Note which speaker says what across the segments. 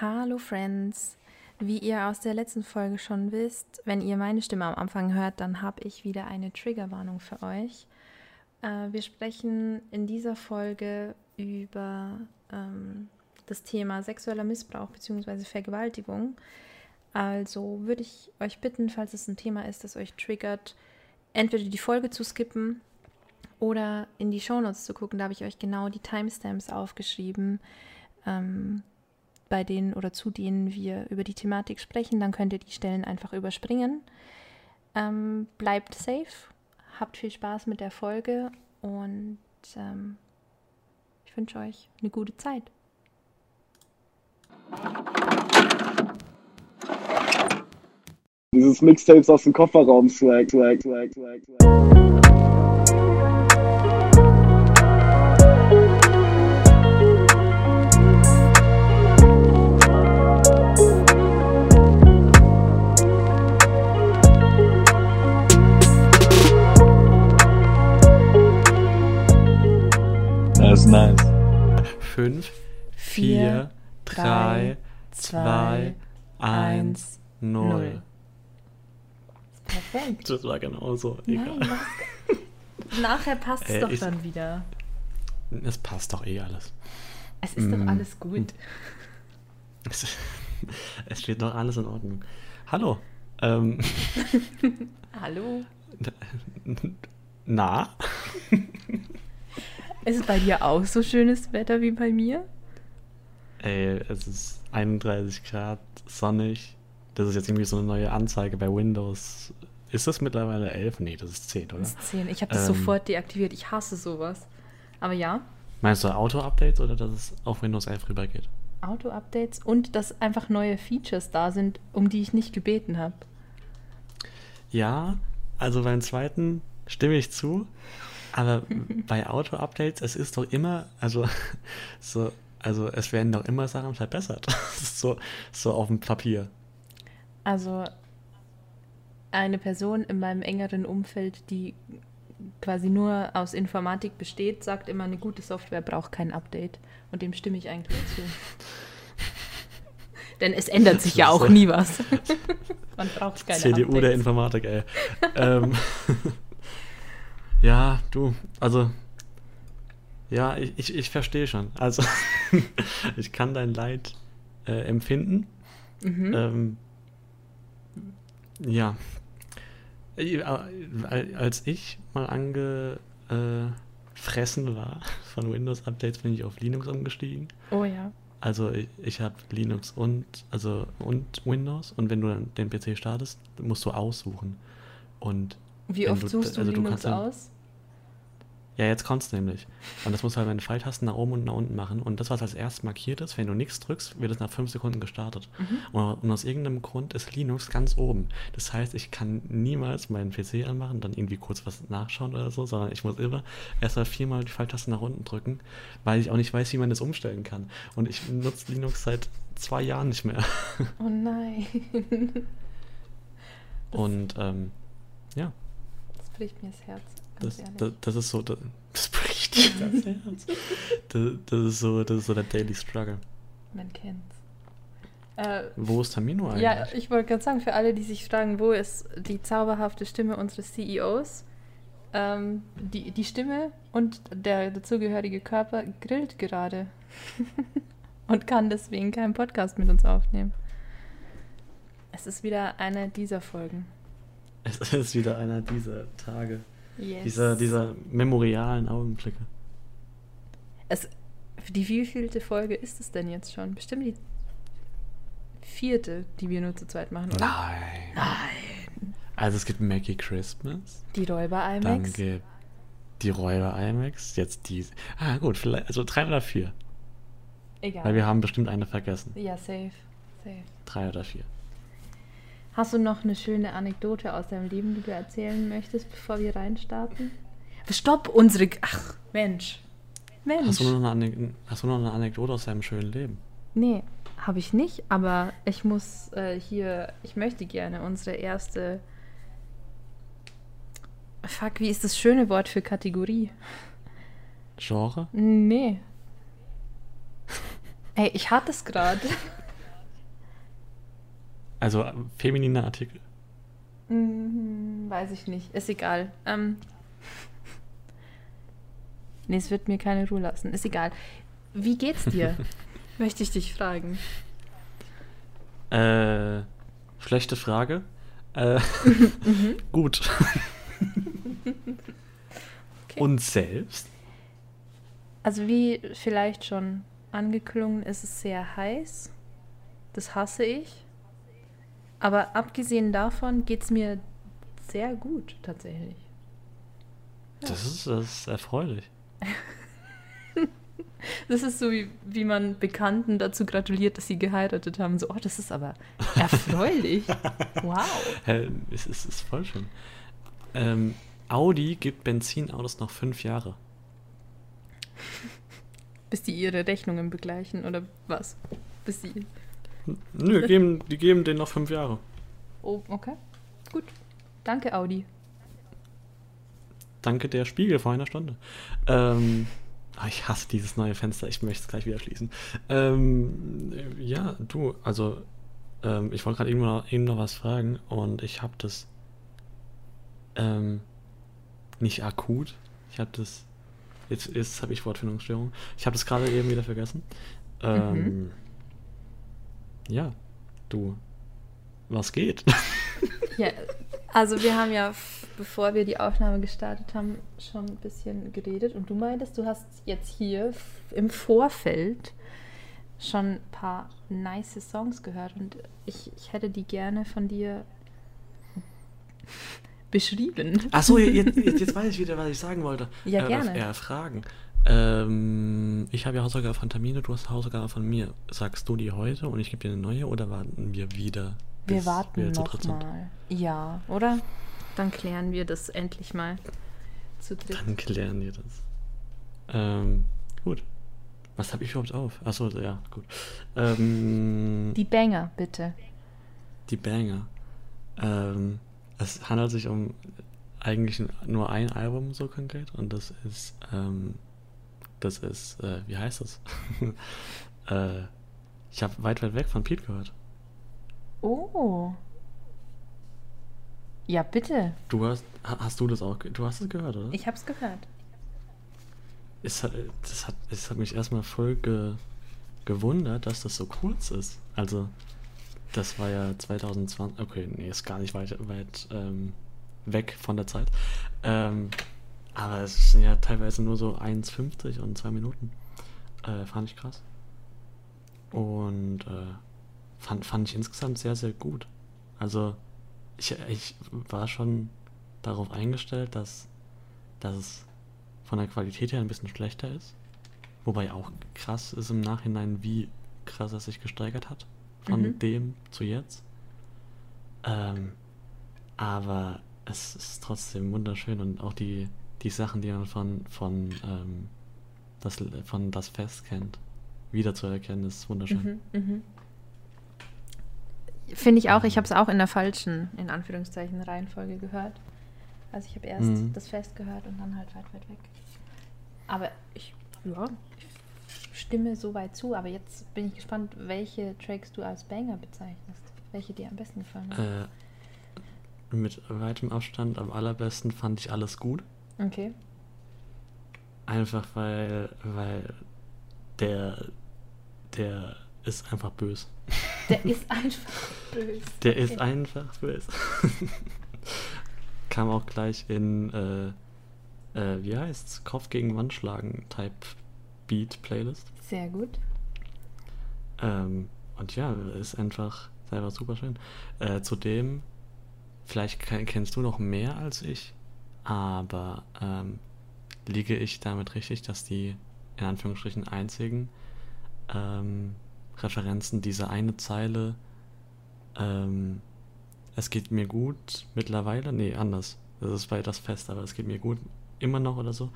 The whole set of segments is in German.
Speaker 1: Hallo Friends. Wie ihr aus der letzten Folge schon wisst, wenn ihr meine Stimme am Anfang hört, dann habe ich wieder eine Triggerwarnung für euch. Äh, wir sprechen in dieser Folge über ähm, das Thema sexueller Missbrauch bzw. Vergewaltigung. Also würde ich euch bitten, falls es ein Thema ist, das euch triggert, entweder die Folge zu skippen oder in die Shownotes zu gucken. Da habe ich euch genau die Timestamps aufgeschrieben, ähm, bei denen oder zu denen wir über die Thematik sprechen. Dann könnt ihr die Stellen einfach überspringen. Ähm, bleibt safe, habt viel Spaß mit der Folge und ähm, ich wünsche euch eine gute Zeit.
Speaker 2: Dieses Mixtapes aus dem Kofferraum swag, swag, swag, swag, swag.
Speaker 3: 5,
Speaker 1: Vier,
Speaker 3: 4,
Speaker 1: drei,
Speaker 3: 3,
Speaker 1: zwei,
Speaker 3: 2, 1, 0.
Speaker 1: null. Perfekt.
Speaker 3: Das war genauso.
Speaker 1: Nein,
Speaker 3: Egal.
Speaker 1: was? Nachher passt es
Speaker 3: Äh,
Speaker 1: doch
Speaker 3: ich-
Speaker 1: dann wieder.
Speaker 3: Es passt doch eh alles.
Speaker 1: Es ist doch
Speaker 3: Mm.
Speaker 1: alles gut.
Speaker 3: Es, es steht doch alles in Ordnung. Hallo. Ähm,
Speaker 1: Hallo.
Speaker 3: na?
Speaker 1: Ist es bei dir auch so schönes Wetter wie bei mir?
Speaker 3: Ey, es ist 31 Grad, sonnig. Das ist jetzt irgendwie so eine neue Anzeige bei Windows. Ist das mittlerweile 11? Nee, das ist 10, oder?
Speaker 1: Das ist 10. Ich habe das
Speaker 3: Ähm.
Speaker 1: sofort deaktiviert. Ich hasse sowas. Aber ja,
Speaker 3: Meinst du Auto-Updates oder dass es auf Windows 11 rübergeht?
Speaker 1: Auto-Updates und dass einfach neue Features da sind, um die ich nicht gebeten habe.
Speaker 3: Ja, also beim zweiten stimme ich zu, aber bei Auto-Updates, es ist doch immer, also so, also es werden doch immer Sachen verbessert. So, so auf dem Papier.
Speaker 1: Also eine Person in meinem engeren Umfeld, die quasi nur aus Informatik besteht, sagt immer, eine gute Software braucht kein Update. Und dem stimme ich eigentlich zu. Denn es ändert sich ja auch
Speaker 3: so-
Speaker 1: nie was. Man braucht keine
Speaker 3: CDU der
Speaker 1: Updates.
Speaker 3: Informatik, ey. ähm, ja, du, also, ja, ich, ich, ich verstehe schon. Also, ich kann dein Leid äh, empfinden.
Speaker 1: Mhm.
Speaker 3: Ähm, ja. Äh, Als ich mal angefressen war von Windows-Updates, bin ich auf Linux umgestiegen.
Speaker 1: Oh ja.
Speaker 3: Also ich, ich habe Linux und also und Windows und wenn du dann den PC startest, musst du aussuchen. Und
Speaker 1: Wie oft
Speaker 3: du-
Speaker 1: suchst du
Speaker 3: also du
Speaker 1: Linux
Speaker 3: kannst dann-
Speaker 1: aus?
Speaker 3: ja, jetzt kommt's nämlich. Und das musst du halt mit den Pfeiltasten nach oben und nach unten machen. Und das, was als erstes markiert ist, wenn du nichts drückst, wird es nach fünf Sekunden gestartet.
Speaker 1: Mhm.
Speaker 3: Und, aus irgendeinem Grund ist Linux ganz oben. Das heißt, ich kann niemals meinen PC anmachen, dann irgendwie kurz was nachschauen oder so, sondern ich muss immer erstmal viermal die Pfeiltaste nach unten drücken, weil ich auch nicht weiß, wie man das umstellen kann. Und ich nutze Linux seit zwei Jahren nicht mehr.
Speaker 1: Oh nein.
Speaker 3: Und ähm, ja,
Speaker 1: bricht mir das Herz.
Speaker 3: Das, das, das ist so, das, das bricht dir das Herz. Das, das, ist so, das ist so der Daily Struggle.
Speaker 1: Man kennt's. Äh,
Speaker 3: Wo ist Tamino eigentlich?
Speaker 1: ja, ich wollte gerade sagen, für alle, die sich fragen, wo ist die zauberhafte Stimme unseres CEOs? Ähm, die, die Stimme und der dazugehörige Körper grillt gerade. und kann deswegen keinen Podcast mit uns aufnehmen. Es ist wieder eine dieser Folgen.
Speaker 3: Es ist wieder einer dieser Tage,
Speaker 1: Yes.
Speaker 3: dieser, dieser memorialen Augenblicke.
Speaker 1: Es, die wievielte Folge ist es denn jetzt schon? Bestimmt die vierte, die wir nur zu zweit machen, oder?
Speaker 3: Nein.
Speaker 1: Nein.
Speaker 3: Also es gibt Mackie Christmas,
Speaker 1: Die Räuber
Speaker 3: dann
Speaker 1: IMAX.
Speaker 3: gibt die Räuber IMAX, jetzt die. Ah gut, vielleicht, also drei oder vier.
Speaker 1: Egal.
Speaker 3: Weil wir haben bestimmt eine vergessen.
Speaker 1: Ja, safe. Safe.
Speaker 3: Drei oder vier.
Speaker 1: Hast du noch eine schöne Anekdote aus deinem Leben, die du erzählen möchtest, bevor wir reinstarten? Stopp, unsere. Ach, Mensch. Mensch.
Speaker 3: Hast du, noch eine, hast du noch eine Anekdote aus deinem schönen Leben?
Speaker 1: Nee, habe ich nicht, aber ich muss äh, hier. Ich möchte gerne unsere erste. Fuck, wie ist das schöne Wort für Kategorie?
Speaker 3: Genre?
Speaker 1: Nee. Ey, ich hatte es gerade.
Speaker 3: Also äh, feminine Artikel.
Speaker 1: Mhm, weiß ich nicht. Ist egal. Ähm. Nee, es wird mir keine Ruhe lassen. Ist egal. Wie geht's dir? Möchte ich dich fragen.
Speaker 3: Äh, schlechte Frage. Äh, gut. Und selbst?
Speaker 1: Also wie vielleicht schon angeklungen, ist es sehr heiß. Das hasse ich. Aber abgesehen davon geht es mir sehr gut tatsächlich.
Speaker 3: Das, ist, das ist erfreulich.
Speaker 1: Das ist so, wie, wie man Bekannten dazu gratuliert, dass sie geheiratet haben. So, oh, das ist aber erfreulich. wow.
Speaker 3: Es ist, ist voll schön. Ähm, Audi gibt Benzinautos noch fünf Jahre.
Speaker 1: Bis die ihre Rechnungen begleichen oder was? Bis die.
Speaker 3: Nö, geben, die geben denen noch fünf Jahre.
Speaker 1: Oh, okay. Gut. Danke, Audi.
Speaker 3: Danke der Spiegel vor einer Stunde. Ähm, ah, ich hasse dieses neue Fenster, ich möchte es gleich wieder schließen. Ähm, ja, du, also ähm, ich wollte gerade eben noch, eben noch was fragen und ich habe das ähm, nicht akut. Ich habe das jetzt, jetzt habe ich Wortfindungsstörung. Ich habe das gerade eben wieder vergessen. Ähm, Ja, du, was geht?
Speaker 1: Ja, also wir haben ja, bevor wir die Aufnahme gestartet haben, schon ein bisschen geredet und du meintest, du hast jetzt hier im Vorfeld schon ein paar nice Songs gehört und ich, ich hätte die gerne von dir beschrieben.
Speaker 3: Achso, jetzt, jetzt, weiß ich wieder, was ich sagen wollte.
Speaker 1: Ja,
Speaker 3: äh,
Speaker 1: gerne.
Speaker 3: Eher Fragen. Ähm, ich habe ja Hausaufgabe von Tamino, du hast Hausaufgabe von mir. Sagst du die heute und ich gebe dir eine neue oder warten wir wieder?
Speaker 1: Wir warten
Speaker 3: zu
Speaker 1: noch
Speaker 3: dritt sind?
Speaker 1: mal. Ja, oder? Dann klären wir das endlich mal zu dritt.
Speaker 3: Dann klären wir das. Ähm, gut. Was habe ich überhaupt auf? Achso, ja, gut. Ähm,
Speaker 1: Die Banger, bitte.
Speaker 3: die Banger. Ähm, es handelt sich um eigentlich nur ein Album so konkret und das ist, ähm, das ist, äh, wie heißt das? äh, ich habe weit, weit weg von Pete gehört.
Speaker 1: Oh. Ja, bitte.
Speaker 3: Du hast, ha- hast du das auch, du hast es gehört, oder?
Speaker 1: Ich hab's gehört.
Speaker 3: Es hat, das hat, es hat mich erstmal voll ge, gewundert, dass das so kurz ist. Also, das war ja 2020, okay, nee, ist gar nicht weit, weit ähm, weg von der Zeit. Ähm, aber es sind ja teilweise nur so 1,50 und 2 Minuten. Äh, fand ich krass. Und äh, fand, fand ich insgesamt sehr, sehr gut. Also, ich, ich war schon darauf eingestellt, dass, dass es von der Qualität her ein bisschen schlechter ist. Wobei auch krass ist im Nachhinein, wie krass er sich gesteigert hat. Von
Speaker 1: Mhm.
Speaker 3: dem zu jetzt. Ähm, aber es ist trotzdem wunderschön und auch die, die Sachen, die man von, von, ähm, das, von das Fest kennt, wiederzuerkennen, ist wunderschön.
Speaker 1: Mhm, mhm. Finde ich auch. Ich habe es auch in der falschen, in Anführungszeichen, Reihenfolge gehört. Also ich habe erst
Speaker 3: Mhm.
Speaker 1: das Fest gehört und dann halt weit, weit weg. Aber ich, ja, ich stimme soweit zu. Aber jetzt bin ich gespannt, welche Tracks du als Banger bezeichnest. Welche dir am besten gefallen haben.
Speaker 3: Äh, mit weitem Abstand am allerbesten fand ich alles gut.
Speaker 1: Okay.
Speaker 3: Einfach weil, weil der, der ist einfach böse.
Speaker 1: Der ist einfach böse.
Speaker 3: Der ist
Speaker 1: Okay.
Speaker 3: einfach böse. Kam auch gleich in, äh, äh, wie heißt's? Kopf gegen Wand schlagen Type Beat Playlist.
Speaker 1: Sehr gut.
Speaker 3: Ähm, und ja, ist einfach, ist einfach super schön. Äh, zudem, vielleicht ke- kennst du noch mehr als ich, aber ähm, liege ich damit richtig, dass die in Anführungsstrichen einzigen ähm, Referenzen diese eine Zeile, ähm, es geht mir gut mittlerweile, nee, anders. Das ist bei das Fest, aber es geht mir gut immer noch oder so.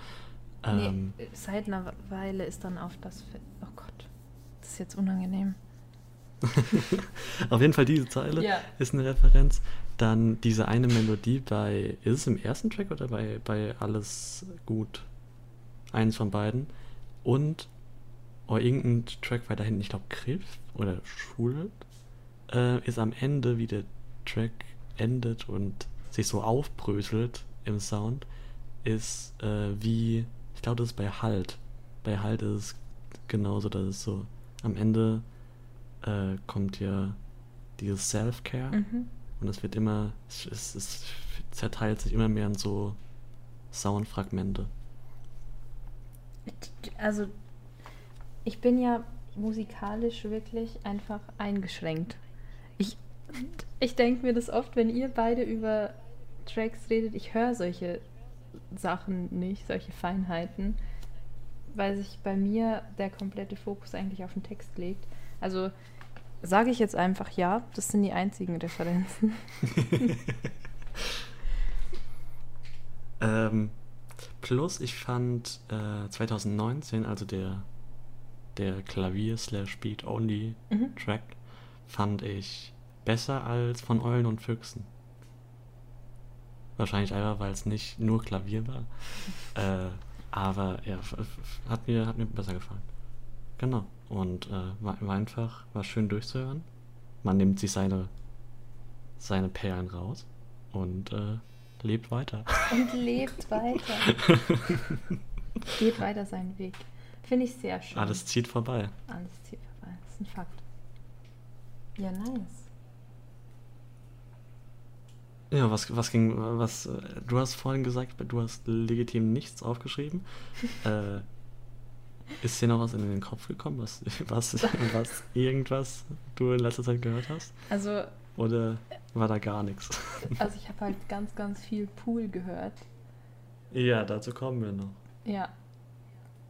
Speaker 3: Ähm,
Speaker 1: nee, seit einer Weile ist dann auf das. Fe oh Gott, das ist jetzt unangenehm.
Speaker 3: Auf jeden Fall diese Zeile
Speaker 1: Ja.
Speaker 3: ist eine Referenz. Dann diese eine Melodie bei, ist es im ersten Track oder bei, bei Alles gut? Eins von beiden. Und oh, irgendein Track weiter hinten, ich glaube Griff oder Schule. äh, ist am Ende, wie der Track endet und sich so aufbröselt im Sound, ist äh, wie, ich glaube, das ist bei Halt. Bei Halt ist es genauso, dass es so am Ende äh, kommt ja dieses Self-Care
Speaker 1: Mhm.
Speaker 3: Und es wird immer, es, es, es zerteilt sich immer mehr in so Soundfragmente.
Speaker 1: Also, ich bin ja musikalisch wirklich einfach eingeschränkt. Ich, ich denke mir das oft, wenn ihr beide über Tracks redet, ich höre solche Sachen nicht, solche Feinheiten, weil sich bei mir der komplette Fokus eigentlich auf den Text legt. Also sage ich jetzt einfach ja, das sind die einzigen Referenzen.
Speaker 3: Ähm, plus ich fand äh, 2019, also der, der Klavier slash Beat Only
Speaker 1: Mhm.
Speaker 3: Track, fand ich besser als von Eulen und Füchsen. Wahrscheinlich einfach, weil es nicht nur Klavier war. Äh, aber ja, hat mir, hat mir besser gefallen. Genau. Und äh, war, war einfach, war schön durchzuhören. Man nimmt sich seine, seine Perlen raus und äh, lebt weiter.
Speaker 1: Und lebt weiter. Geht weiter seinen Weg. Finde ich sehr schön.
Speaker 3: Alles zieht vorbei.
Speaker 1: Alles zieht vorbei. Das ist ein Fakt. Ja, nice.
Speaker 3: Ja, was, was ging, was, äh, du hast vorhin gesagt, du hast legitim nichts aufgeschrieben. äh, ist dir noch was in den Kopf gekommen, was, was, was irgendwas du in letzter Zeit gehört hast?
Speaker 1: Also,
Speaker 3: Oder war da gar nichts?
Speaker 1: also ich habe halt ganz, ganz viel Pool gehört.
Speaker 3: Ja, dazu kommen wir noch.
Speaker 1: Ja.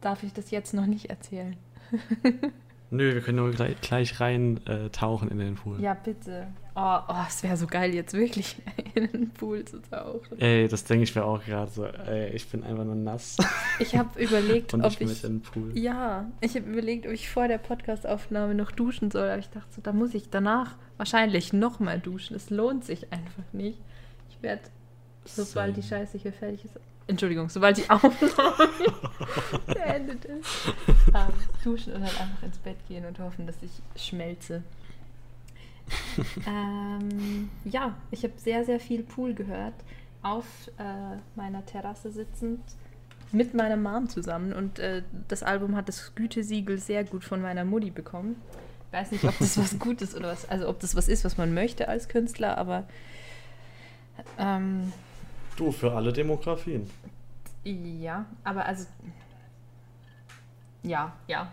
Speaker 1: Darf ich das jetzt noch nicht erzählen?
Speaker 3: Nö, wir können nur gleich, gleich rein äh, tauchen in den Pool.
Speaker 1: Ja, bitte. Oh, oh es wäre so geil, jetzt wirklich in den Pool zu tauchen.
Speaker 3: Ey, das denke ich mir auch gerade so. Ey, ich bin einfach nur nass.
Speaker 1: Ich habe überlegt, ob
Speaker 3: ich
Speaker 1: ich.
Speaker 3: mit in den Pool.
Speaker 1: Ja, ich habe überlegt, ob ich vor der Podcastaufnahme noch duschen soll, aber ich dachte so, da muss ich danach wahrscheinlich nochmal duschen. Es lohnt sich einfach nicht. Ich werde, sobald die
Speaker 3: Same.
Speaker 1: Scheiße hier fertig ist, Entschuldigung, sobald die Aufnahme beendet ist, ähm, duschen und dann einfach ins Bett gehen und hoffen, dass ich schmelze. ähm, ja, ich habe sehr, sehr viel Pool gehört, auf äh, meiner Terrasse sitzend, mit meiner Mom zusammen. Und äh, das Album hat das Gütesiegel sehr gut von meiner Mutti bekommen. Ich weiß nicht, ob das was Gutes oder was, also ob das was ist, was man möchte als Künstler, aber ähm,
Speaker 3: Du, für alle Demografien.
Speaker 1: ja, aber also. Ja, ja.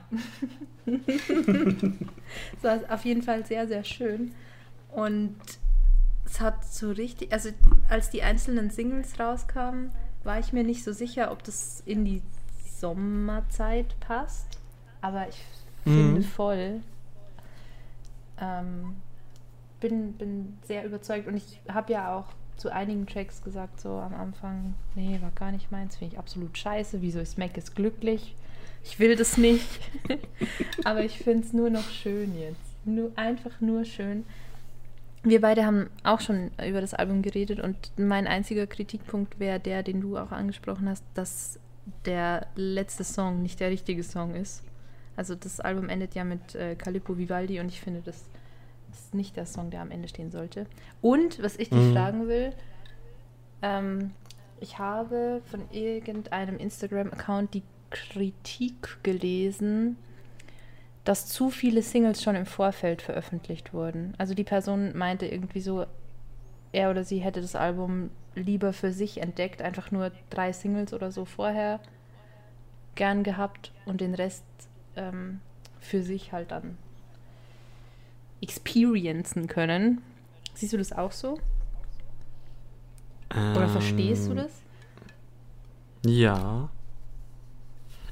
Speaker 1: es war auf jeden Fall sehr, sehr schön. Und es hat so richtig, also als die einzelnen Singles rauskamen, war ich mir nicht so sicher, ob das in die Sommerzeit passt. Aber ich finde
Speaker 3: Mhm.
Speaker 1: voll. Ähm, bin, bin sehr überzeugt und ich habe ja auch zu einigen Tracks gesagt, so am Anfang, nee, war gar nicht meins, finde ich absolut scheiße. Wieso ist Mac ist glücklich? Ich will das nicht. Aber ich finde es nur noch schön jetzt. Nur, einfach nur schön. Wir beide haben auch schon über das Album geredet und mein einziger Kritikpunkt wäre der, den du auch angesprochen hast, dass der letzte Song nicht der richtige Song ist. Also das Album endet ja mit äh, Calippo Vivaldi und ich finde, das ist nicht der Song, der am Ende stehen sollte. Und was ich dich
Speaker 3: Mhm.
Speaker 1: fragen will, ähm, ich habe von irgendeinem Instagram-Account die Kritik gelesen, dass zu viele Singles schon im Vorfeld veröffentlicht wurden. Also die Person meinte irgendwie so, er oder sie hätte das Album lieber für sich entdeckt, einfach nur drei Singles oder so vorher gern gehabt und den Rest ähm, für sich halt dann experiencen können. Siehst du das auch so? Oder verstehst du
Speaker 3: Ähm,
Speaker 1: das?
Speaker 3: Ja.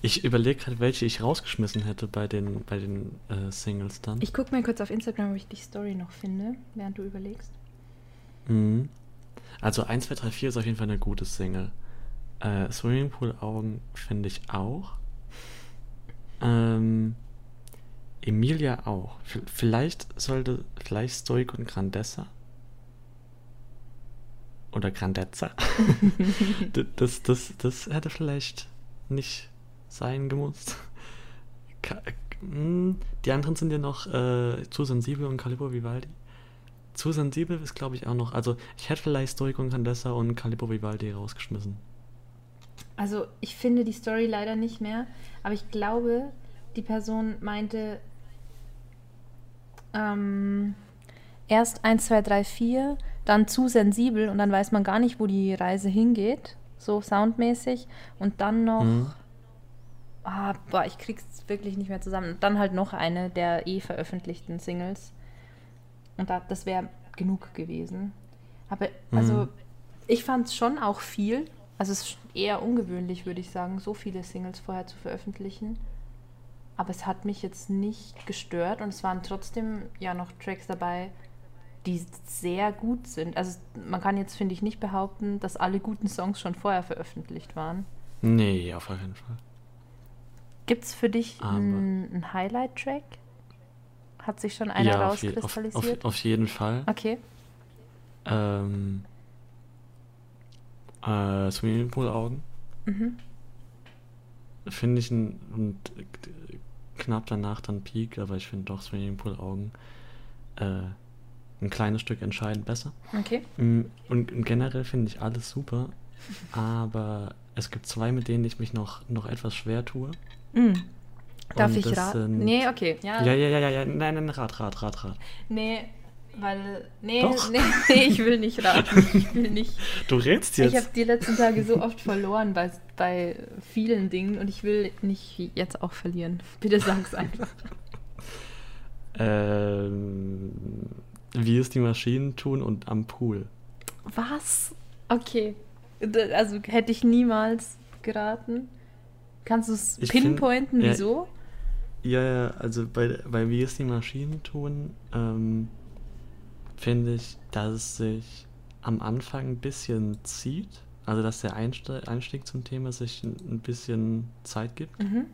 Speaker 3: Ich überlege gerade, welche ich rausgeschmissen hätte bei den, bei den äh, Singles dann.
Speaker 1: Ich gucke mal kurz auf Instagram, ob ich die Story noch finde, während du überlegst.
Speaker 3: Mhm. Also 1, 2, 3, 4 ist auf jeden Fall eine gute Single. Äh, Swimmingpool Augen finde ich auch. Ähm, Emilia auch. V vielleicht sollte, vielleicht Stoic und Grandessa. Oder Grandezza. Das, das, das hätte vielleicht nicht sein gemusst. Hm, die anderen sind ja noch äh, zu sensibel und Calibro Vivaldi. Zu sensibel ist, glaube ich, auch noch. Also, ich hätte vielleicht Stoico und Candessa und Calibro Vivaldi rausgeschmissen.
Speaker 1: Also ich finde die Story leider nicht mehr, aber ich glaube, die Person meinte ähm, erst 1, 2, 3, 4, dann zu sensibel und dann weiß man gar nicht, wo die Reise hingeht, so soundmäßig. Und dann noch,
Speaker 3: Mhm.
Speaker 1: Ah, boah, ich krieg's wirklich nicht mehr zusammen. Und dann halt noch eine der eh veröffentlichten Singles. Und da, das wäre genug gewesen. Aber also,
Speaker 3: Mhm.
Speaker 1: ich fand es schon auch viel. Also es ist eher ungewöhnlich, würde ich sagen, so viele Singles vorher zu veröffentlichen. Aber es hat mich jetzt nicht gestört und es waren trotzdem ja noch Tracks dabei, die sehr gut sind. Also man kann jetzt, finde ich, nicht behaupten, dass alle guten Songs schon vorher veröffentlicht waren.
Speaker 3: Nee, auf keinen Fall.
Speaker 1: Gibt es für dich einen Highlight-Track? Hat sich schon einer
Speaker 3: ja, auf, je, auf,
Speaker 1: rauskristallisiert?
Speaker 3: auf, auf jeden Fall.
Speaker 1: okay.
Speaker 3: Ähm, äh, Swimmingpool-Augen.
Speaker 1: Mhm.
Speaker 3: Finde ich ein, und knapp danach dann Peak, aber ich finde doch Swimmingpool-Augen äh, ein kleines Stück entscheidend besser.
Speaker 1: Okay.
Speaker 3: Mm, Und generell finde ich alles super, aber es gibt zwei, mit denen ich mich noch, noch etwas schwer tue.
Speaker 1: Mm. Darf ich raten? Nee, okay. Ja,
Speaker 3: Ja, ja, ja, ja, nein, nein, Rat, Rat, Rat, Rat.
Speaker 1: Nee, weil. Nee, nee, nee, ich will nicht raten. Ich will nicht.
Speaker 3: Du rätst
Speaker 1: Ich
Speaker 3: jetzt.
Speaker 1: habe die letzten Tage so oft verloren bei, bei vielen Dingen und ich will nicht jetzt auch verlieren. Bitte sag's einfach.
Speaker 3: Ähm, wie es die Maschinen tun und am Pool.
Speaker 1: Was? Okay. Also hätte ich niemals geraten. Kannst du es
Speaker 3: find-
Speaker 1: pinpointen,
Speaker 3: ja,
Speaker 1: wieso?
Speaker 3: Ja, ja, also bei, bei Wie es die Maschinen tun, ähm, finde ich, dass es sich am Anfang ein bisschen zieht. Also, dass der Einstieg zum Thema sich ein, ein bisschen Zeit gibt.
Speaker 1: Mhm.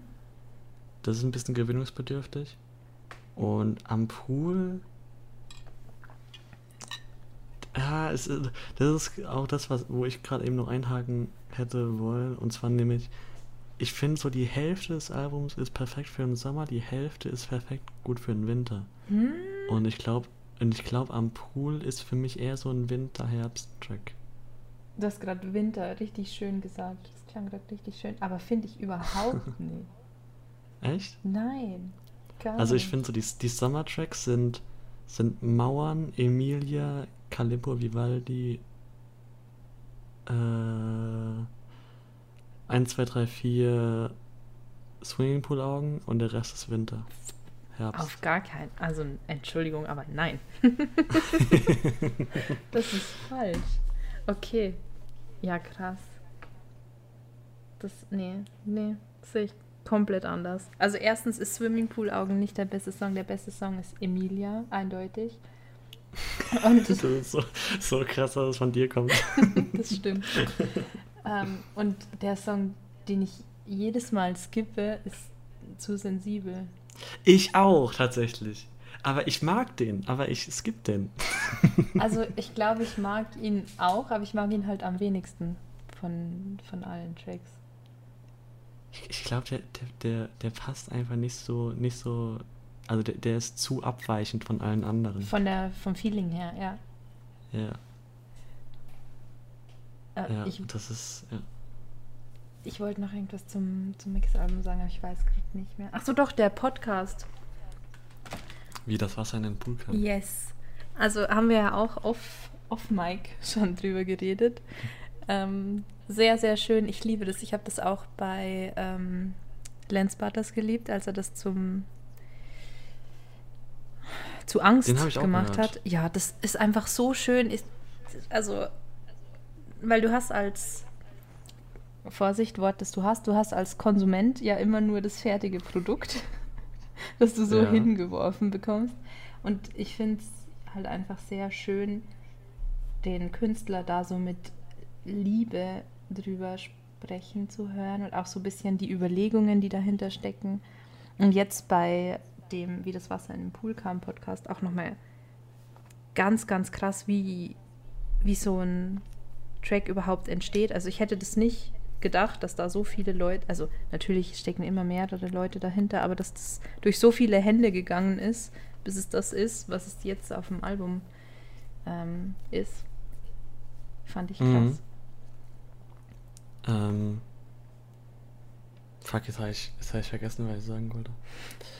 Speaker 3: Das ist ein bisschen gewöhnungsbedürftig. Und am Pool. Ja, es, ist- das ist auch das, was, wo ich gerade eben noch einhaken hätte wollen. Und zwar nämlich, ich finde so die Hälfte des Albums ist perfekt für den Sommer, die Hälfte ist perfekt gut für den Winter.
Speaker 1: Hm?
Speaker 3: Und ich glaube, und ich glaube, am Pool ist für mich eher so ein Winter-Herbst-Track.
Speaker 1: Du hast gerade Winter richtig schön gesagt. Das klang gerade richtig schön. Aber finde ich überhaupt nicht.
Speaker 3: Echt?
Speaker 1: Nein. Gar
Speaker 3: Also ich finde so, die, die Summer-Tracks sind, sind Mauern, Emilia, Calippo Vivaldi, äh, 1, 2, 3, 4 Swimmingpool-Augen und der Rest ist Winter. Herbst.
Speaker 1: Auf gar keinen. Also Entschuldigung, aber nein. das ist falsch. Okay. Ja, krass. Das, nee, nee, das sehe ich komplett anders. Also erstens ist Swimmingpool Augen nicht der beste Song. Der beste Song ist Emilia, eindeutig. Und
Speaker 3: das ist so, so krass, dass es von dir kommt.
Speaker 1: das stimmt. Ähm, und der Song, den ich jedes Mal skippe, ist zu sensibel.
Speaker 3: Ich auch, tatsächlich. Aber ich mag den, aber ich skipp den.
Speaker 1: Also ich glaube, ich mag ihn auch, aber ich mag ihn halt am wenigsten von, von allen Tracks.
Speaker 3: Ich, ich glaube, der, der, der, der passt einfach nicht so, nicht so. Also der, der ist zu abweichend von allen anderen.
Speaker 1: Von der, vom Feeling her, ja.
Speaker 3: Ja,
Speaker 1: Äh,
Speaker 3: ja,
Speaker 1: ich
Speaker 3: das ist. Ja.
Speaker 1: ich wollte noch irgendwas zum, zum Mix-Album sagen, aber ich weiß gerade nicht mehr. Ach so, doch, der Podcast.
Speaker 3: Wie das Wasser in den Pool kann.
Speaker 1: Yes. Also haben wir ja auch off, off Mic schon drüber geredet. Ähm, sehr, sehr schön. Ich liebe das. Ich habe das auch bei ähm, Lance Butters geliebt, als er das zum zu Angst
Speaker 3: ich
Speaker 1: gemacht
Speaker 3: gehört.
Speaker 1: hat. Ja, das ist einfach so schön. Ist, also, weil du hast als Vorsicht, Wort, das du hast, du hast als Konsument ja immer nur das fertige Produkt, das du so
Speaker 3: Ja.
Speaker 1: hingeworfen bekommst. Und ich finde es halt einfach sehr schön, den Künstler da so mit Liebe drüber sprechen zu hören und auch so ein bisschen die Überlegungen, die dahinter stecken. Und jetzt bei dem Wie das Wasser in den Pool kam Podcast auch nochmal ganz, ganz krass, wie, wie so ein Track überhaupt entsteht. Also ich hätte das nicht gedacht, dass da so viele Leute, also natürlich stecken immer mehrere Leute dahinter, aber dass das durch so viele Hände gegangen ist, bis es das ist, was es jetzt auf dem Album ähm, ist, fand ich krass.
Speaker 3: Mhm. Ähm, fuck, jetzt habe ich, jetzt hab ich vergessen, was ich sagen wollte.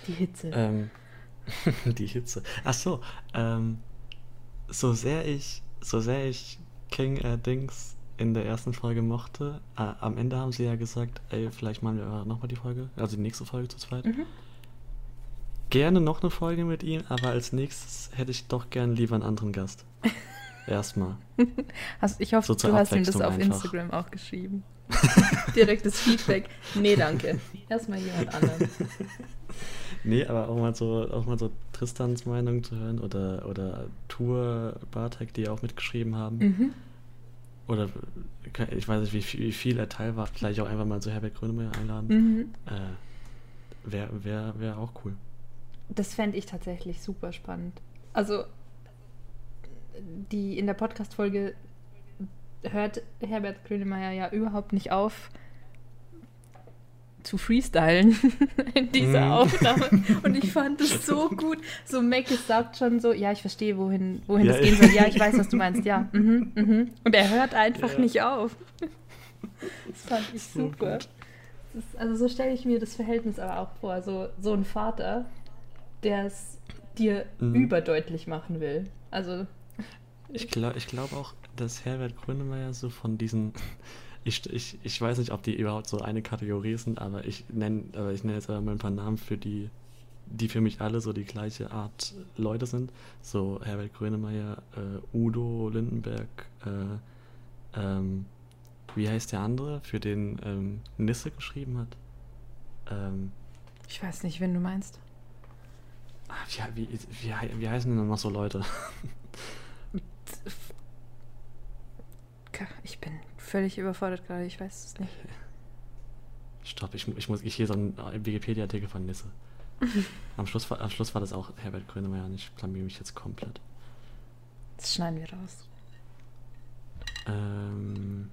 Speaker 1: Die Hitze.
Speaker 3: Ähm, die Hitze. Ach so, ähm, so sehr ich, so sehr ich King äh, Dings in der ersten Folge mochte, äh, am Ende haben sie ja gesagt, ey, vielleicht machen wir nochmal die Folge, also die nächste Folge zu zweit.
Speaker 1: Mhm.
Speaker 3: Gerne noch eine Folge mit ihm, aber als nächstes hätte ich doch gern lieber einen anderen Gast. Erstmal.
Speaker 1: Hast, ich hoffe,
Speaker 3: So
Speaker 1: du hast ihm das auf
Speaker 3: einfach.
Speaker 1: Instagram auch geschrieben. Direktes Feedback. Nee, danke. Erstmal jemand anderen.
Speaker 3: Nee, aber auch mal so, auch mal so Tristans Meinung zu hören oder, oder Tour Bartek, die ja auch mitgeschrieben haben.
Speaker 1: Mhm.
Speaker 3: Oder ich weiß nicht, wie viel, wie viel er Teil war. Vielleicht auch einfach mal so Herbert Grönemeyer einladen.
Speaker 1: Mhm.
Speaker 3: Äh, Wäre wär, wär auch cool.
Speaker 1: Das fände ich tatsächlich super spannend. Also, die in der Podcast-Folge hört Herbert Grönemeyer ja überhaupt nicht auf zu freestylen in dieser
Speaker 3: Mhm.
Speaker 1: Aufnahme. Und ich fand es so gut. So Mackes sagt schon so, ja, ich verstehe, wohin, wohin
Speaker 3: Ja,
Speaker 1: das gehen soll. Ja, ich weiß, was du meinst. Ja, mhm, mhm. Und er hört einfach
Speaker 3: Ja.
Speaker 1: nicht auf. Das fand ich
Speaker 3: So
Speaker 1: super. ist, also so stelle ich mir das Verhältnis aber auch vor. So, so ein Vater, der es dir
Speaker 3: Mhm.
Speaker 1: überdeutlich machen will. Also,
Speaker 3: Ich glaube ich glaub auch, dass Herbert Grönemeyer so von diesen. Ich, ich, ich weiß nicht, ob die überhaupt so eine Kategorie sind, aber ich nenne aber ich nenne jetzt mal ein paar Namen für die, die für mich alle so die gleiche Art Leute sind. So Herbert Grönemeyer, äh, Udo Lindenberg, äh, ähm, wie heißt der andere, für den ähm, Nisse geschrieben hat? Ähm,
Speaker 1: ich weiß nicht, wen du meinst.
Speaker 3: ah, wie, wie, wie heißen denn noch so Leute?
Speaker 1: Ich bin völlig überfordert gerade, ich weiß es nicht.
Speaker 3: Stopp, ich, ich muss ich hier so einen äh, Wikipedia-Artikel von Nisse. am, Schluss war, am Schluss war das auch Herbert Grönemeyer und ich blamier mich jetzt komplett.
Speaker 1: Das schneiden wir raus.
Speaker 3: Ähm,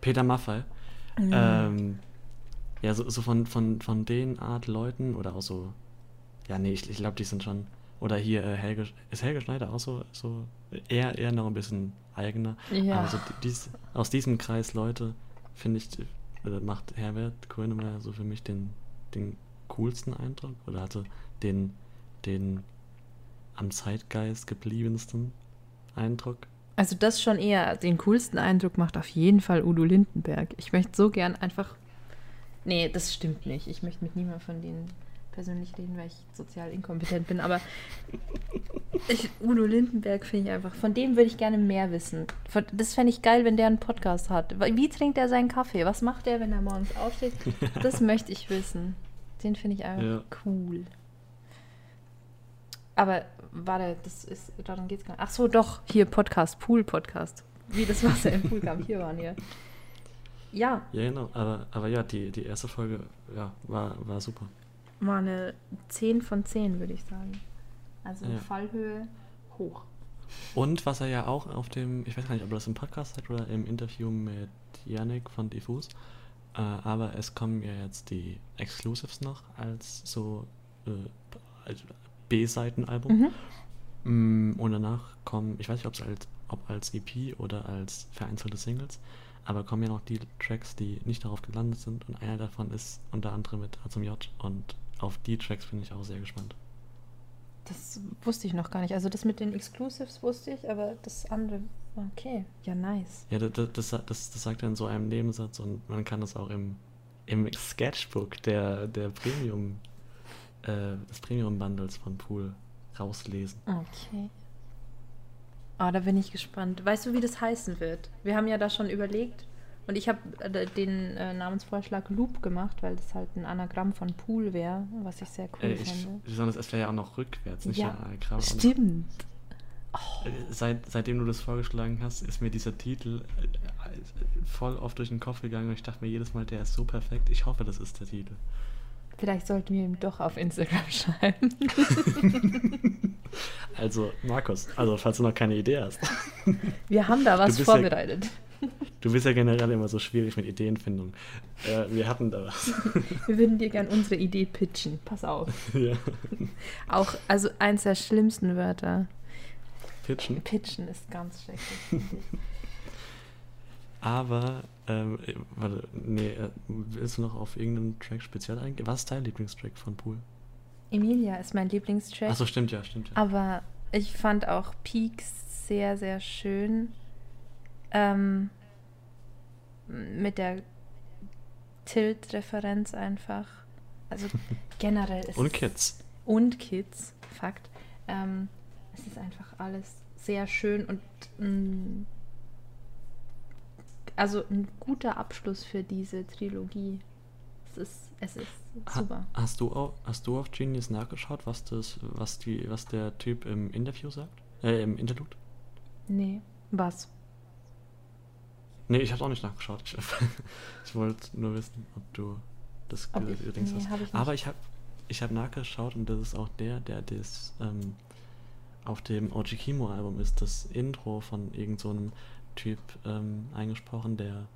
Speaker 3: Peter Maffay.
Speaker 1: Mhm.
Speaker 3: Ähm, ja, so, so von, von, von den Art Leuten oder auch so. Ja, nee, ich, ich glaube, die sind schon. Oder hier äh, Helge. Ist Helge Schneider auch so, so eher, eher noch ein bisschen eigener.
Speaker 1: Ja.
Speaker 3: Aber so dies, aus diesem Kreis Leute, finde ich, äh, macht Herbert Grönemeyer so für mich den, den coolsten Eindruck oder hatte den, den am Zeitgeist gebliebensten Eindruck.
Speaker 1: Also das schon eher den coolsten Eindruck macht auf jeden Fall Udo Lindenberg. Ich möchte so gern einfach. Nee, das stimmt nicht. Ich möchte mit niemandem von denen persönlich reden, weil ich sozial inkompetent bin. Aber ich, Udo Lindenberg finde ich einfach. Von dem würde ich gerne mehr wissen. Von, das fände ich geil, wenn der einen Podcast hat. Wie trinkt er seinen Kaffee? Was macht er, wenn er morgens aufsteht? Das möchte ich wissen. Den finde ich einfach
Speaker 3: Ja.
Speaker 1: cool. Aber warte, das ist, darum geht's gar nicht. Ach so, doch, hier Podcast, Pool-Podcast. Wie das Wasser im Pool kam. Hier waren wir. Ja,
Speaker 3: Ja, genau. Aber, aber ja, die, die erste Folge ja, war, war super.
Speaker 1: War eine 10 von 10, würde ich sagen. Also
Speaker 3: Ja.
Speaker 1: Fallhöhe hoch.
Speaker 3: Und was er ja auch auf dem, ich weiß gar nicht, ob er das im Podcast hat oder im Interview mit Yannick von Diffus, äh, aber es kommen ja jetzt die Exclusives noch als so äh, B-Seitenalbum.
Speaker 1: Mhm.
Speaker 3: Mm, Und danach kommen, ich weiß nicht, ob es als, ob als EP oder als vereinzelte Singles, aber kommen ja noch die Tracks, die nicht darauf gelandet sind und einer davon ist unter anderem mit A zum J und auf die Tracks bin ich auch sehr gespannt.
Speaker 1: Das wusste ich noch gar nicht. Also das mit den Exclusives wusste ich, aber das andere, okay. Ja, nice.
Speaker 3: Ja, das, das, das, das sagt er in so einem Nebensatz und man kann das auch im, im Sketchbook der, der Premium, äh, des Premium-Bundles von Pool rauslesen.
Speaker 1: Okay. Ah, da bin ich gespannt. Weißt du, wie das heißen wird? Wir haben ja da schon überlegt und ich habe äh, den äh, Namensvorschlag Loop gemacht, weil das halt ein Anagramm von Pool wäre, was ich sehr cool
Speaker 3: Äh, ich,
Speaker 1: fände.
Speaker 3: besonders es wäre ja auch noch rückwärts, nicht
Speaker 1: Ja,
Speaker 3: auch noch-
Speaker 1: Stimmt.
Speaker 3: Äh, Seit, seitdem du das vorgeschlagen hast, ist mir dieser Titel äh, voll oft durch den Kopf gegangen und ich dachte mir jedes Mal, der ist so perfekt. Ich hoffe, das ist der Titel.
Speaker 1: Vielleicht sollten wir ihm doch auf Instagram schreiben.
Speaker 3: Also, Markus, also falls du noch keine Idee hast.
Speaker 1: Wir haben da was
Speaker 3: bist ja-
Speaker 1: vorbereitet.
Speaker 3: Du bist ja generell immer so schwierig mit Ideenfindung. Äh, wir hatten da was.
Speaker 1: Wir würden dir gern unsere Idee pitchen. Pass auf.
Speaker 3: ja.
Speaker 1: Auch, also eins der schlimmsten Wörter.
Speaker 3: Pitchen.
Speaker 1: Pitchen ist ganz schrecklich.
Speaker 3: Aber, ähm, äh, warte, nee, äh, willst du noch auf irgendeinen Track speziell eingehen? Was ist dein Lieblingstrack von Pool?
Speaker 1: Emilia ist mein Lieblingstrack.
Speaker 3: Achso, stimmt ja, stimmt ja.
Speaker 1: Aber ich fand auch Peaks sehr, sehr schön. Ähm, mit der Tilt-Referenz einfach. Also generell ist
Speaker 3: Und Kids.
Speaker 1: Und Kids, Fakt. Ähm, es ist einfach alles sehr schön und mh, also ein guter Abschluss für diese Trilogie. Es ist, es ist
Speaker 3: Ha-
Speaker 1: super.
Speaker 3: Hast du, auf, hast du auf Genius nachgeschaut, was, das, was, die, was der Typ im Interview sagt? Äh, im Interlude?
Speaker 1: Nee, was?
Speaker 3: Nee, ich habe auch nicht nachgeschaut. Ich, ich wollte nur wissen, ob du das
Speaker 1: Ob ich-
Speaker 3: Dings
Speaker 1: nee,
Speaker 3: hast.
Speaker 1: hab ich.
Speaker 3: Aber ich habe ich hab nachgeschaut und das ist auch der, der das ähm, auf dem Oji Kimo Album ist, das Intro von irgend so einem Typ ähm, eingesprochen, der,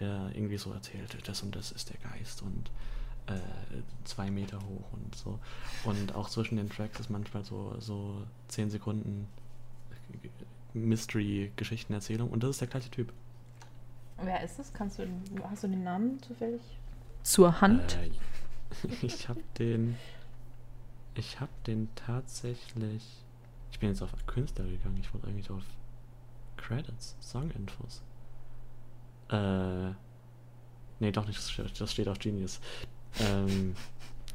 Speaker 3: der irgendwie so erzählt, das und das ist der Geist und äh, zwei Meter hoch und so. Und auch zwischen den Tracks ist manchmal so, so zehn Sekunden Mystery-Geschichtenerzählung und das ist der gleiche Typ.
Speaker 1: Wer ist es? Kannst du, hast du den Namen zufällig? Zur Hand?
Speaker 3: Äh, ich habe den. Ich habe den tatsächlich. Ich bin jetzt auf Künstler gegangen. Ich wollte eigentlich auf Credits, Song-Infos. Äh. Nee, doch nicht. Das steht, das auf Genius. Ähm,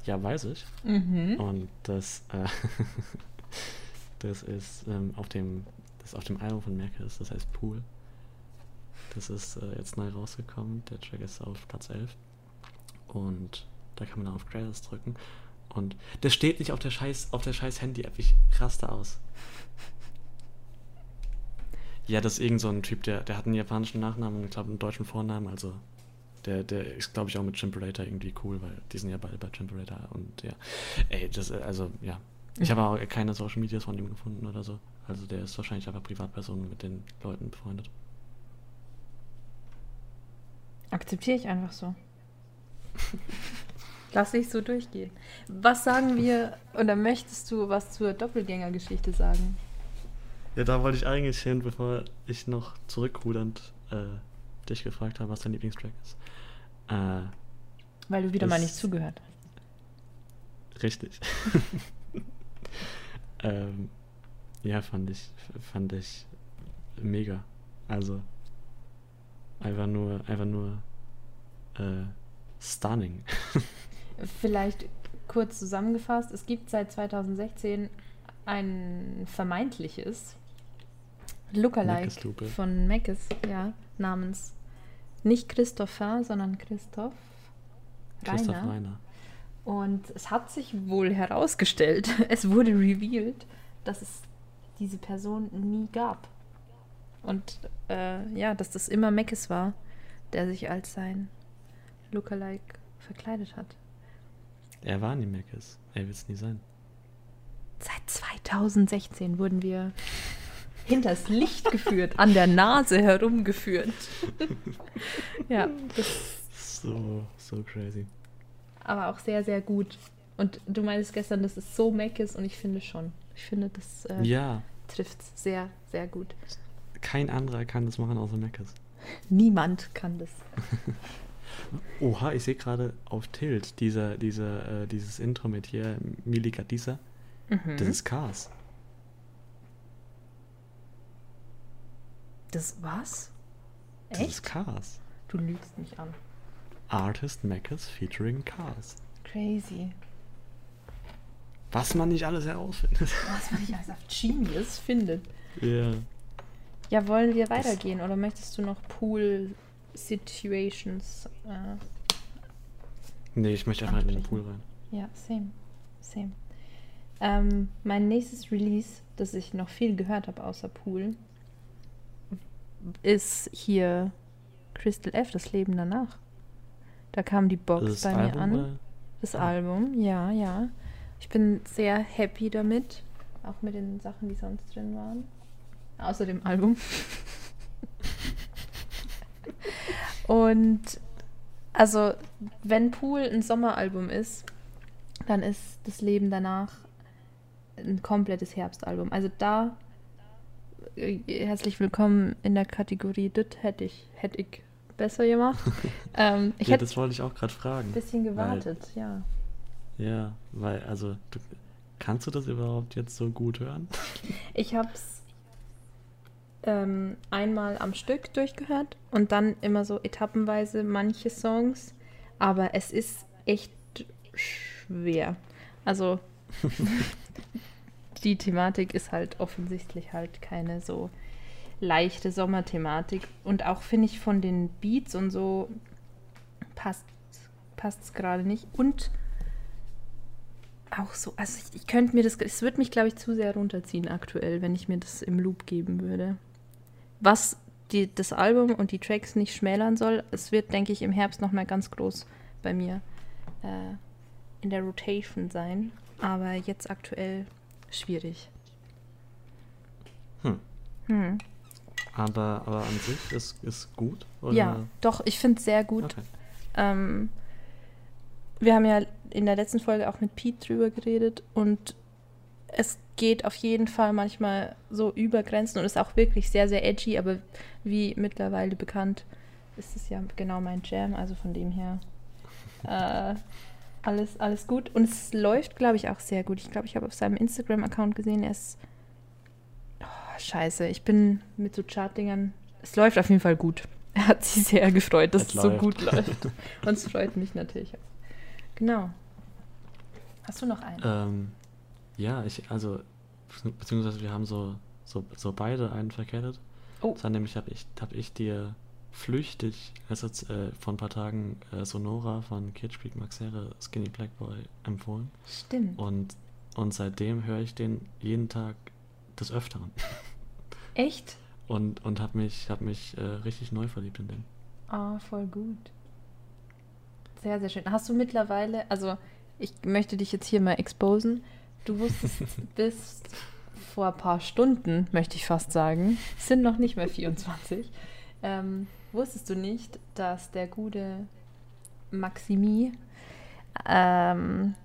Speaker 3: ja, weiß ich.
Speaker 1: Mhm.
Speaker 3: Und das. Äh, das ist ähm, auf dem. Das ist auf dem Album von Merkes, das heißt Pool. Das ist äh, jetzt neu rausgekommen. Der Track ist auf Platz 11. Und da kann man dann auf Credits drücken. Und das steht nicht auf der scheiß, auf der scheiß Handy-App. Ich raste aus. Ja, das ist irgend so ein Typ, der, der hat einen japanischen Nachnamen und ich glaube einen deutschen Vornamen. Also der, der ist, glaube ich, auch mit Chimperator irgendwie cool, weil die sind ja beide bei Chimperator und ja. Ey, das, äh, also, ja. Ich habe auch keine Social Medias von ihm gefunden oder so. Also der ist wahrscheinlich einfach Privatperson mit den Leuten befreundet.
Speaker 1: Akzeptiere ich einfach so. Lass ich so durchgehen. Was sagen wir, oder möchtest du was zur Doppelgängergeschichte sagen?
Speaker 3: Ja, da wollte ich eigentlich hin, bevor ich noch zurückrudernd äh, dich gefragt habe, was dein Lieblingstrack ist. Äh,
Speaker 1: Weil du wieder mal nicht zugehört hast.
Speaker 3: richtig. ähm, ja, fand ich, fand ich mega. Also, einfach nur, einfach nur äh, stunning.
Speaker 1: Vielleicht kurz zusammengefasst, es gibt seit 2016 ein vermeintliches Lookalike von Meckes, ja, namens nicht Christopher, sondern Christoph
Speaker 3: Christoph
Speaker 1: Reiner.
Speaker 3: Reiner.
Speaker 1: Und es hat sich wohl herausgestellt, es wurde revealed, dass es diese Person nie gab. Und äh, ja, dass das immer Meckes war, der sich als sein Lookalike verkleidet hat.
Speaker 3: Er war nie Meckes. Er wird es nie sein.
Speaker 1: Seit 2016 wurden wir hinters Licht geführt, an der Nase herumgeführt. ja, das
Speaker 3: So, so crazy.
Speaker 1: aber auch sehr, sehr gut. Und du meintest gestern, dass es so Mac ist und ich finde schon. Ich finde, das äh,
Speaker 3: Ja,
Speaker 1: trifft sehr, sehr gut.
Speaker 3: Kein anderer kann das machen außer Meckes.
Speaker 1: Niemand kann das.
Speaker 3: Oha, ich sehe gerade auf Tilt dieser, dieser, äh, dieses Intro mit hier Milika Disa.
Speaker 1: Mhm.
Speaker 3: Das ist Cars.
Speaker 1: Das was?
Speaker 3: Das ist
Speaker 1: Echt?
Speaker 3: Cars.
Speaker 1: Du lügst mich an.
Speaker 3: Artist Meckes featuring Cars.
Speaker 1: Crazy.
Speaker 3: Was man nicht alles herausfindet.
Speaker 1: Was man nicht alles auf Genius findet.
Speaker 3: Ja.
Speaker 1: Ja, wollen wir weitergehen oder möchtest du noch Pool Situations? Äh,
Speaker 3: Nee, ich möchte einfach in den. Pool rein.
Speaker 1: ja, same. Same. Ähm, mein nächstes Release, das ich noch viel gehört habe außer Pool, ist hier Crystal F, das Leben danach. Da kam die Box
Speaker 3: Das
Speaker 1: bei
Speaker 3: Album,
Speaker 1: mir an.
Speaker 3: oder?
Speaker 1: Das
Speaker 3: Ah.
Speaker 1: Album, ja, ja. Ich bin sehr happy damit. Auch mit den Sachen, die sonst drin waren. Außer dem Album. Und also, wenn Pool ein Sommeralbum ist, dann ist das Leben danach ein komplettes Herbstalbum. Also da äh, herzlich willkommen in der Kategorie Das hätte ich, hätte ich besser gemacht. ähm, ich
Speaker 3: ja,
Speaker 1: hätte
Speaker 3: das wollte ich auch gerade fragen.
Speaker 1: ein bisschen gewartet, ja.
Speaker 3: Ja, weil, also, du, kannst du das überhaupt jetzt so gut hören?
Speaker 1: Ich habe es ähm, einmal am Stück durchgehört und dann immer so etappenweise manche Songs, aber es ist echt schwer. Also die Thematik ist halt offensichtlich halt keine so leichte Sommerthematik und auch finde ich von den Beats und so passt es gerade nicht und auch so, also ich, ich könnte mir das, es würde mich glaube ich zu sehr runterziehen aktuell, wenn ich mir das im Loop geben würde. Was die, das Album und die Tracks nicht schmälern soll, es wird denke ich im Herbst noch mal ganz groß bei mir äh, in der Rotation sein, aber jetzt aktuell schwierig.
Speaker 3: Hm.
Speaker 1: Hm.
Speaker 3: Aber, aber an sich ist, ist gut? Oder?
Speaker 1: Ja, doch, ich finde es sehr gut.
Speaker 3: Okay.
Speaker 1: Ähm, wir haben ja in der letzten Folge auch mit Pete drüber geredet und es geht auf jeden Fall manchmal so über Grenzen und ist auch wirklich sehr, sehr edgy, aber wie mittlerweile bekannt, ist es ja genau mein Jam, also von dem her äh, alles, alles gut. Und es läuft, glaube ich, auch sehr gut. Ich glaube, ich habe auf seinem Instagram-Account gesehen, er ist. Oh, scheiße, ich bin mit so Chartdingern. Es läuft auf jeden Fall gut. Er hat sich sehr gefreut, dass
Speaker 3: Es
Speaker 1: es so gut läuft. Und es freut mich natürlich auch. Genau. Hast du noch einen?
Speaker 3: Ähm, ja, ich, also, beziehungsweise wir haben so, so, so beide einen verkettet.
Speaker 1: Oh.
Speaker 3: War nämlich, habe ich, hab ich dir flüchtig, also äh, vor ein paar Tagen äh, Sonora von Kid Speak Maxere Skinny Black Boy empfohlen.
Speaker 1: Stimmt.
Speaker 3: Und, und seitdem höre ich den jeden Tag des Öfteren.
Speaker 1: Echt?
Speaker 3: Und, und habe mich, hab mich äh, richtig neu verliebt in den.
Speaker 1: Ah, voll gut. Sehr, sehr schön. Hast du mittlerweile, also ich möchte dich jetzt hier mal exposen. Du wusstest bis vor ein paar Stunden, möchte ich fast sagen, es sind noch nicht mehr 24, ähm, wusstest du nicht, dass der gute Maximi ähm,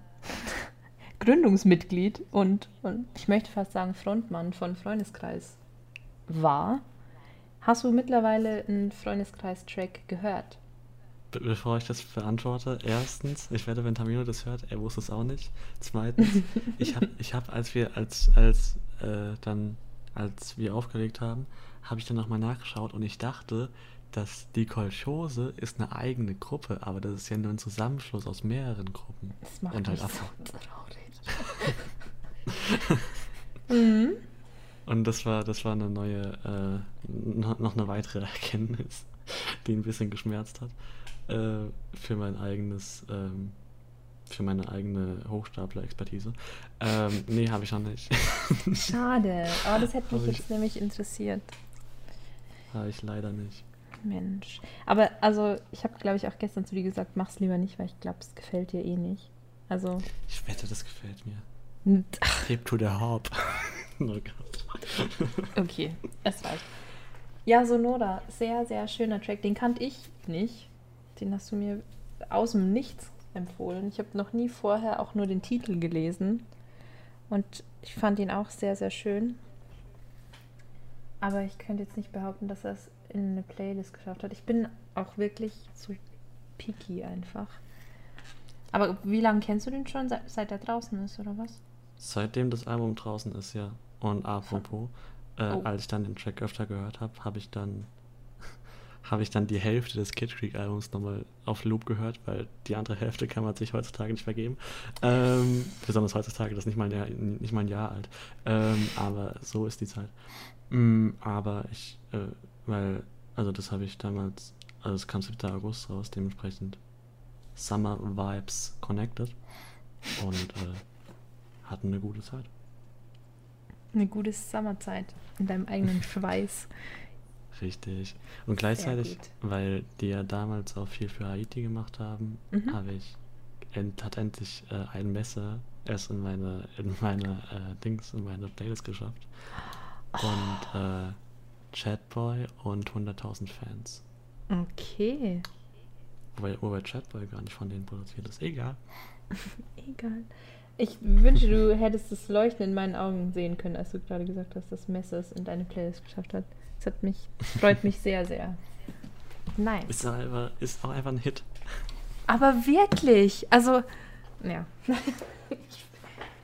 Speaker 1: Gründungsmitglied und, und ich möchte fast sagen Frontmann von Freundeskreis war? Hast du mittlerweile einen Freundeskreis-Track gehört?
Speaker 3: Be bevor ich das beantworte, erstens, ich werde, wenn Tamino das hört, er wusste es auch nicht. Zweitens, ich habe, ich hab, als wir, als, als, äh, dann, als wir aufgelegt haben, habe ich dann nochmal nachgeschaut und ich dachte, dass die Kolchose ist eine eigene Gruppe, aber das ist ja nur ein Zusammenschluss aus mehreren Gruppen.
Speaker 1: Das macht
Speaker 3: und halt
Speaker 1: mich so traurig. mhm.
Speaker 3: Und das war, das war eine neue, äh, noch eine weitere Erkenntnis, die ein bisschen geschmerzt hat. Äh, für mein eigenes, ähm, für meine eigene Hochstapler-Expertise. Ähm, nee, habe ich noch nicht.
Speaker 1: Schade, aber das hätte mich
Speaker 3: Hab ich-
Speaker 1: jetzt nämlich interessiert.
Speaker 3: habe ich leider nicht.
Speaker 1: Mensch. Aber also, ich habe, glaube ich, auch gestern zu dir gesagt, mach's lieber nicht, weil ich glaube, es gefällt dir eh nicht. Also,
Speaker 3: Ich wette, das gefällt mir. Hip to the Hop. oh Gott.
Speaker 1: okay, es reicht. Ja, Sonora, sehr, sehr schöner Track. Den kannte ich nicht. Den hast du mir aus dem Nichts empfohlen. Ich habe noch nie vorher auch nur den Titel gelesen. Und ich fand ihn auch sehr, sehr schön. Aber ich könnte jetzt nicht behaupten, dass er es in eine Playlist geschafft hat. Ich bin auch wirklich zu picky einfach. Aber wie lange kennst du den schon? Seit, seit er draußen ist, oder was?
Speaker 3: Seitdem das Album draußen ist, ja. Und apropos, äh,
Speaker 1: Oh.
Speaker 3: als ich dann den Track öfter gehört habe, habe ich dann habe ich dann die Hälfte des Kid Creek Albums nochmal auf Loop gehört, weil die andere Hälfte kann man sich heutzutage nicht vergeben. Ähm, besonders heutzutage, das ist nicht mal ein Jahr, nicht mal ein Jahr alt. Ähm, aber so ist die Zeit. Mm, aber ich, äh, weil, also das habe ich damals, also es kam 7. August raus, dementsprechend Summer Vibes Connected und äh, hatten eine gute Zeit.
Speaker 1: Eine gute Sommerzeit in deinem eigenen Schweiß.
Speaker 3: Richtig. Und gleichzeitig, weil die ja damals auch viel für Haiti gemacht haben,
Speaker 1: Mhm.
Speaker 3: habe ich end, hat endlich äh, ein Messer erst in meine in meine äh, Dings in meine Playlist geschafft. Und äh, Chatboy und 100.000 Fans.
Speaker 1: Okay.
Speaker 3: Wobei, wobei Chatboy gar nicht von denen produziert ist. Egal.
Speaker 1: Egal. Ich wünsche, du hättest das Leuchten in meinen Augen sehen können, als du gerade gesagt hast, dass Messer es in deine Playlist geschafft hat. Das hat mich, freut mich sehr, sehr. Nice.
Speaker 3: Ist auch einfach, ist auch einfach ein Hit.
Speaker 1: Aber wirklich, also, ja.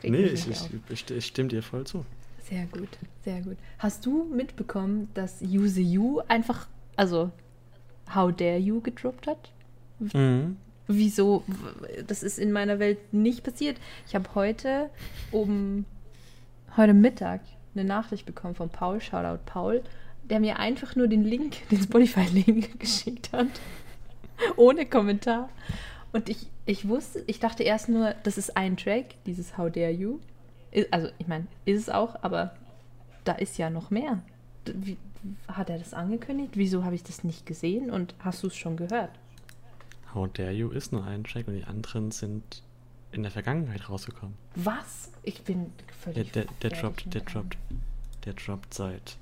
Speaker 1: Ich
Speaker 3: Nee, ich, ich, ich, ich stimme dir voll zu.
Speaker 1: Sehr gut, sehr gut. Hast du mitbekommen, dass Use You einfach, also How Dare You gedroppt hat?
Speaker 3: Mhm.
Speaker 1: Wieso? Das ist in meiner Welt nicht passiert. Ich habe heute um heute Mittag eine Nachricht bekommen von Paul, Shoutout Paul, der mir einfach nur den Link, den Spotify-Link geschickt hat. Ohne Kommentar. Und ich, ich wusste, ich dachte erst nur, das ist ein Track, dieses How Dare You. Also, ich meine, ist es auch, aber da ist ja noch mehr. Wie, hat er das angekündigt? Wieso habe ich das nicht gesehen? Und hast du es schon gehört?
Speaker 3: How Dare You ist nur ein Track und die anderen sind in der Vergangenheit rausgekommen.
Speaker 1: Was? Ich bin
Speaker 3: Der,
Speaker 1: völlig.
Speaker 3: der, der
Speaker 1: fertig
Speaker 3: droppt, der droppt, der droppt seit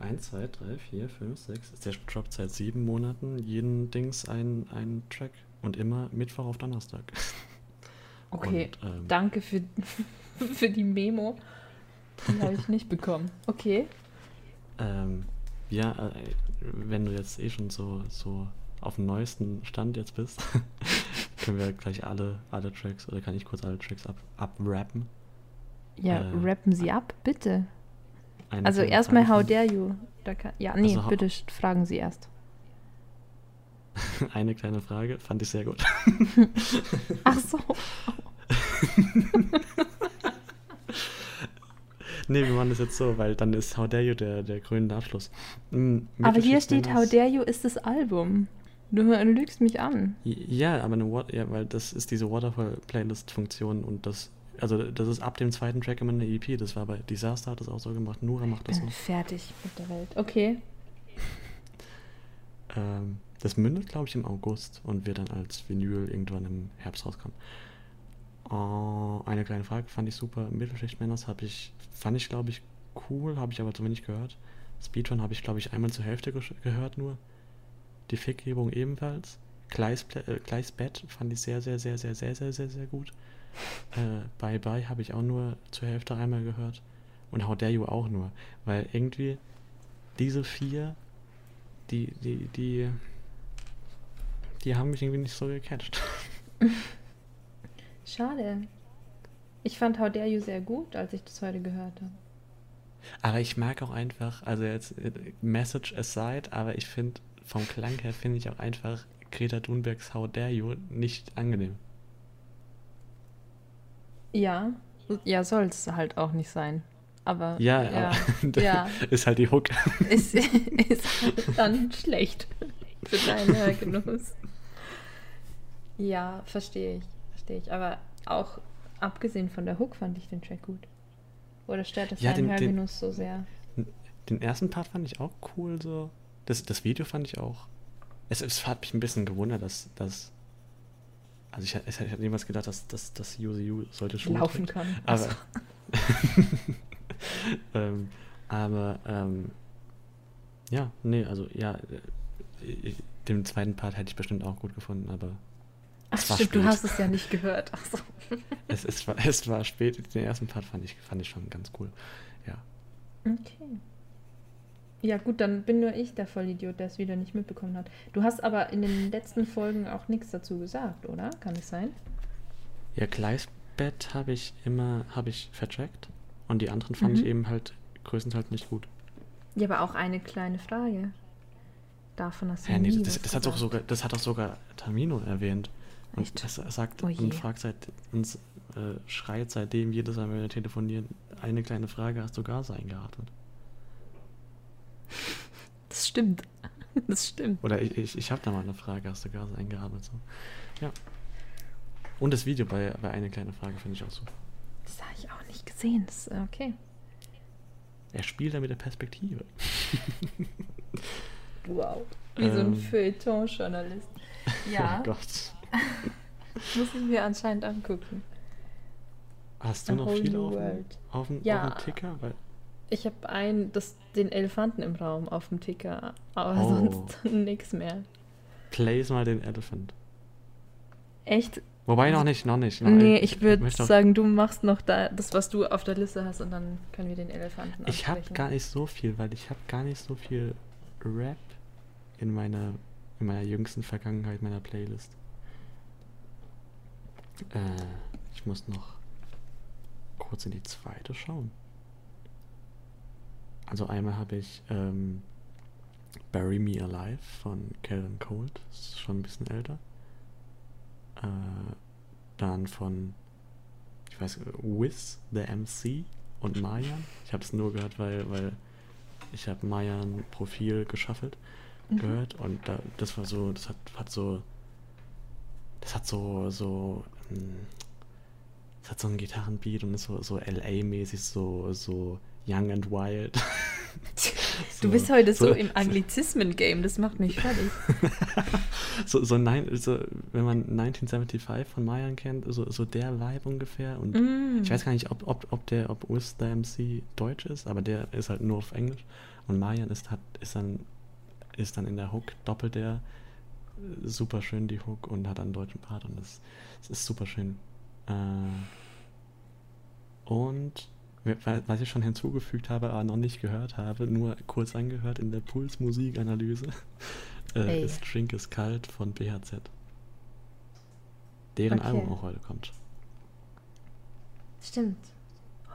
Speaker 3: 1, 2, 3, 4, 5, 6, der droppt seit sieben Monaten jeden Dings ein, ein Track und immer Mittwoch auf Donnerstag.
Speaker 1: Okay,
Speaker 3: Und, ähm,
Speaker 1: danke für, für die Memo. Die habe ich nicht bekommen. Okay.
Speaker 3: Ähm, ja, äh, wenn du jetzt eh schon so, so auf dem neuesten Stand jetzt bist, können wir gleich alle, alle Tracks, oder kann ich kurz alle Tracks ab, abrappen?
Speaker 1: Ja,
Speaker 3: Äh,
Speaker 1: rappen Sie ab, bitte.
Speaker 3: Eine
Speaker 1: Also erstmal How Dare You. Kann, ja, nee,
Speaker 3: Also,
Speaker 1: bitte fragen Sie erst.
Speaker 3: Eine kleine Frage, fand ich sehr gut.
Speaker 1: Ach so.
Speaker 3: nee, wir machen das jetzt so, weil dann ist How Dare You der, der grüne Abschluss. Mm,
Speaker 1: Aber hier steht How Dare You ist das Album. Du lügst mich an.
Speaker 3: Ja, aber eine ja, weil das ist diese Waterfall-Playlist-Funktion und das, also das ist ab dem zweiten Track immer eine EP. Das war bei Disaster hat das auch so gemacht, Nura macht das so.
Speaker 1: fertig mit der Welt. Okay.
Speaker 3: Ähm, das mündet, glaube ich, im August und wird dann als Vinyl irgendwann im Herbst rauskommen. Oh, eine kleine Frage, fand ich super. Mittelschicht-Männers habe ich, fand ich, glaube ich, cool, habe ich aber zu wenig gehört. Speedrun habe ich, glaube ich, einmal zur Hälfte gesch- gehört nur. Die Fickgebung ebenfalls. Gleis, äh, Gleisbett fand ich sehr, sehr, sehr, sehr, sehr, sehr, sehr, sehr gut. Äh, Bye Bye habe ich auch nur zur Hälfte einmal gehört. Und How Dare You auch nur. Weil irgendwie diese vier, die, die, die, die haben mich irgendwie nicht so gecatcht.
Speaker 1: Schade. Ich fand How Dare You sehr gut, als ich das heute gehört habe.
Speaker 3: Aber ich mag auch einfach, also jetzt äh, Message aside, aber ich finde, vom Klang her finde ich auch einfach Greta Thunbergs How Dare You nicht angenehm.
Speaker 1: Ja. Ja, soll es halt auch nicht sein. Aber
Speaker 3: Ja,
Speaker 1: ja,
Speaker 3: aber
Speaker 1: ja.
Speaker 3: ist halt die Hook.
Speaker 1: ist, ist halt dann schlecht für deinen Hörgenuss. Ja, verstehe ich, verstehe ich. Aber auch abgesehen von der Hook fand ich den Track gut. Oder stört das
Speaker 3: Ja,
Speaker 1: deinen
Speaker 3: den- den-
Speaker 1: Hörgenuss so sehr?
Speaker 3: Den ersten Part fand ich auch cool so. Das, das Video fand ich auch. Es, es hat mich ein bisschen gewundert, dass, dass also ich, ich hätte niemals gedacht, dass, dass, dass You sollte Schuhe
Speaker 1: Laufen kann.
Speaker 3: Aber,
Speaker 1: Also,
Speaker 3: ähm, aber ähm, ja, nee, also ja, äh, ich, den zweiten Part hätte ich bestimmt auch gut gefunden, aber
Speaker 1: ach
Speaker 3: es war
Speaker 1: stimmt, du
Speaker 3: spät.
Speaker 1: hast es ja nicht gehört. Ach so.
Speaker 3: es, es, war, es war spät. Den ersten Part fand ich, fand ich schon ganz cool. Ja.
Speaker 1: Okay. Ja, gut, dann bin nur ich der Vollidiot, der es wieder nicht mitbekommen hat. Du hast aber in den letzten Folgen auch nichts dazu gesagt, oder? Kann es sein?
Speaker 3: Ja, Gleisbett habe ich immer, habe ich vertrackt und die anderen fand ich
Speaker 1: Mhm.
Speaker 3: eben halt größtenteils nicht gut.
Speaker 1: Ja, aber auch eine kleine Frage. Davon hast du
Speaker 3: Ja, nee,
Speaker 1: nie
Speaker 3: das, das, hat doch
Speaker 1: gesagt.
Speaker 3: sogar, das hat doch sogar Tamino erwähnt. Und
Speaker 1: Echt?
Speaker 3: das er sagt
Speaker 1: Oh
Speaker 3: und fragt seit uns, äh, schreit seitdem jedes Mal, wenn wir telefonieren, eine kleine Frage, hast du Gas eingeatmet?
Speaker 1: Das stimmt. Das stimmt.
Speaker 3: Oder ich, ich, ich habe da mal eine Frage, hast du Gas eingeatmet? So. Ja. Und das Video bei, bei eine kleine Frage finde ich auch super.
Speaker 1: Das habe ich auch nicht gesehen. Das, äh, okay.
Speaker 3: Er spielt da mit der Perspektive.
Speaker 1: Wow. Wie so ein
Speaker 3: Ähm.
Speaker 1: Feuilleton-Journalist. Ja,
Speaker 3: Oh Gott.
Speaker 1: muss ich mir anscheinend angucken.
Speaker 3: Hast du
Speaker 1: A
Speaker 3: noch viel auf, auf, dem-
Speaker 1: Ja.
Speaker 3: auf dem Ticker? Weil
Speaker 1: Ich habe ein, das, den Elefanten im Raum auf dem Ticker, aber
Speaker 3: Oh.
Speaker 1: sonst nichts mehr.
Speaker 3: Place mal den Elephant.
Speaker 1: Echt?
Speaker 3: Wobei noch nicht, noch nicht. Noch,
Speaker 1: nee, ich würde sagen, du machst noch da das, was du auf der Liste hast und dann können wir den Elefanten
Speaker 3: Ich habe gar nicht so viel, weil ich habe gar nicht so viel Rap in meiner, in meiner jüngsten Vergangenheit meiner Playlist. Äh, ich muss noch kurz in die zweite schauen. Also einmal habe ich ähm, Bury Me Alive von Calvin Cold, das ist schon ein bisschen älter. Äh, dann von, ich weiß, Wiz, The MC und Mayan. Ich habe es nur gehört, weil, weil ich habe Mayan Profil geschaffelt
Speaker 1: Mhm.
Speaker 3: gehört und da, das war so, das hat, hat so, das hat so, so, hm, das hat so einen Gitarrenbeat und ist so, so LA-mäßig, so, so young and wild.
Speaker 1: Du bist heute so,
Speaker 3: so-
Speaker 1: im Anglizismen-Game, das macht mich fertig.
Speaker 3: so, so, nein, so, wenn man 1975 von Mayan kennt, so, so der Vibe ungefähr. Und
Speaker 1: Mm.
Speaker 3: ich weiß gar nicht, ob, ob, ob der, ob the MC deutsch ist, aber der ist halt nur auf Englisch. Und Mayan ist, hat, ist, dann, ist dann in der Hook doppelt der super schön die Hook und hat einen deutschen Part und das, das ist super schön. Äh, und was ich schon hinzugefügt habe, aber noch nicht gehört habe, nur kurz angehört in der Pulsmusikanalyse, äh, ist Drink ist kalt von BHZ. Deren
Speaker 1: Okay.
Speaker 3: Album auch heute kommt.
Speaker 1: Stimmt.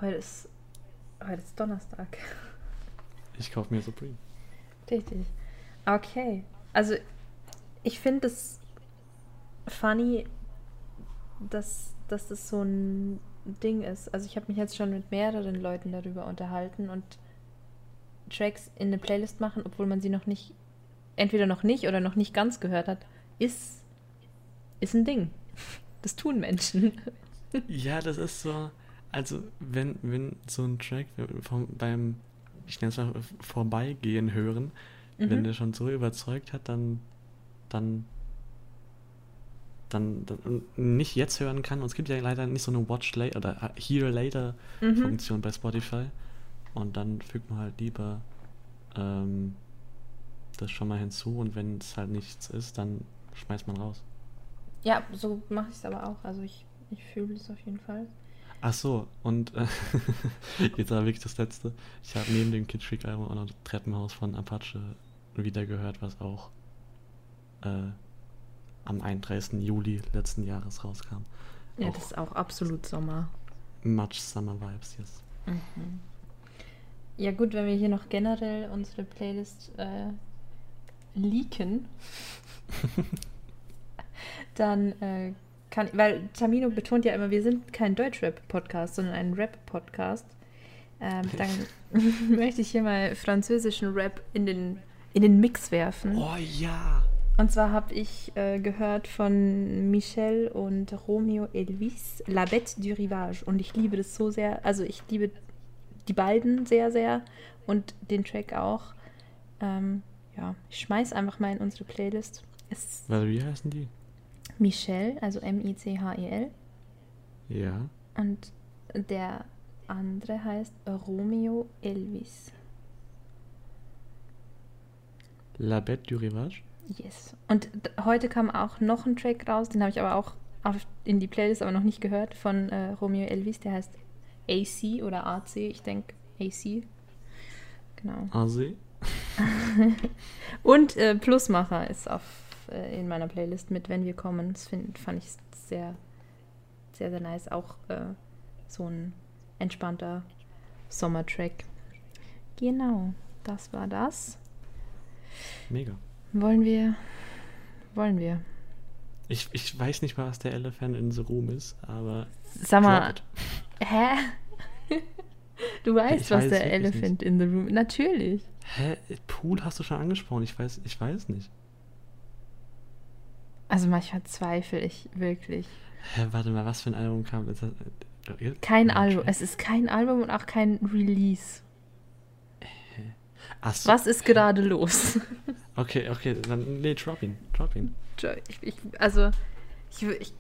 Speaker 1: Heute ist, heute ist Donnerstag.
Speaker 3: Ich kaufe mir Supreme.
Speaker 1: Richtig. Okay. Also, ich finde es funny, dass, dass das so ein Ding ist. Also, ich habe mich jetzt schon mit mehreren Leuten darüber unterhalten und Tracks in eine Playlist machen, obwohl man sie noch nicht, entweder noch nicht oder noch nicht ganz gehört hat, ist, ist ein Ding. Das tun Menschen.
Speaker 3: Ja, das ist so, also wenn, wenn so ein Track vom, beim, ich nenne es mal Vorbeigehen hören, wenn
Speaker 1: Mhm.
Speaker 3: der schon so überzeugt hat, dann, dann, dann, dann nicht jetzt hören kann. Und es gibt ja leider nicht so eine Watch Later oder Hear Later
Speaker 1: Mhm.
Speaker 3: Funktion bei Spotify. Und dann fügt man halt lieber ähm, das schon mal hinzu und wenn es halt nichts ist, dann schmeißt man raus.
Speaker 1: Ja, so mache ich es aber auch. Also, ich, ich fühle es auf jeden Fall.
Speaker 3: Ach so, und äh, jetzt aber wirklich das letzte. Ich habe neben dem Kid Freak Album auch noch Treppenhaus von Apache wieder gehört, was auch äh, am 31. Juli letzten Jahres rauskam.
Speaker 1: Ja,
Speaker 3: Auch
Speaker 1: das ist auch absolut Sommer.
Speaker 3: Much Summer Vibes, yes.
Speaker 1: Mhm. Ja gut, wenn wir hier noch generell unsere Playlist äh, leaken, dann äh, kann, weil Tamino betont ja immer, wir sind kein Deutschrap-Podcast, sondern ein Rap-Podcast. Ähm, dann möchte ich hier mal französischen Rap in den, in den Mix werfen.
Speaker 3: Oh ja!
Speaker 1: Und zwar habe ich äh, gehört von Michel und Romeo Elvis, La Bête du Rivage. Und ich liebe das so sehr. Also ich liebe die beiden sehr, sehr. Und den Track auch. Ähm, ja, ich schmeiß einfach mal in unsere Playlist. Es
Speaker 3: Weil wie heißen die?
Speaker 1: Michel, also M-I-C-H-E-L.
Speaker 3: Ja.
Speaker 1: Und der andere heißt Romeo Elvis.
Speaker 3: La Bête du Rivage?
Speaker 1: Yes. Und heute kam auch noch ein Track raus, den habe ich aber auch auf, in die Playlist aber noch nicht gehört, von äh, Romeo Elvis, der heißt AC oder AC, ich denke AC. Genau.
Speaker 3: Arse?
Speaker 1: Und äh, Plusmacher ist auf, äh, in meiner Playlist mit Wenn wir kommen. Das find, fand ich sehr, sehr, sehr nice. Auch äh, so ein entspannter Sommertrack. Genau, das war das.
Speaker 3: Mega.
Speaker 1: Wollen wir, wollen wir.
Speaker 3: Ich, ich weiß nicht mal, was der Elephant in the Room ist, aber.
Speaker 1: Sag mal. Hä? Du weißt,
Speaker 3: Ich
Speaker 1: was
Speaker 3: weiß
Speaker 1: der Elephant in the Room. Natürlich.
Speaker 3: Hä? Pool hast du schon angesprochen. Ich weiß, ich weiß nicht.
Speaker 1: Also manchmal zweifle ich wirklich.
Speaker 3: Hä, warte mal, was für ein Album kam? Ist äh,
Speaker 1: Kein Album. Es ist kein Album und auch kein Release.
Speaker 3: So.
Speaker 1: Was ist gerade los?
Speaker 3: Okay, okay, dann nee, drop ihn, drop ihn.
Speaker 1: Ich, ich, also, ich, ich.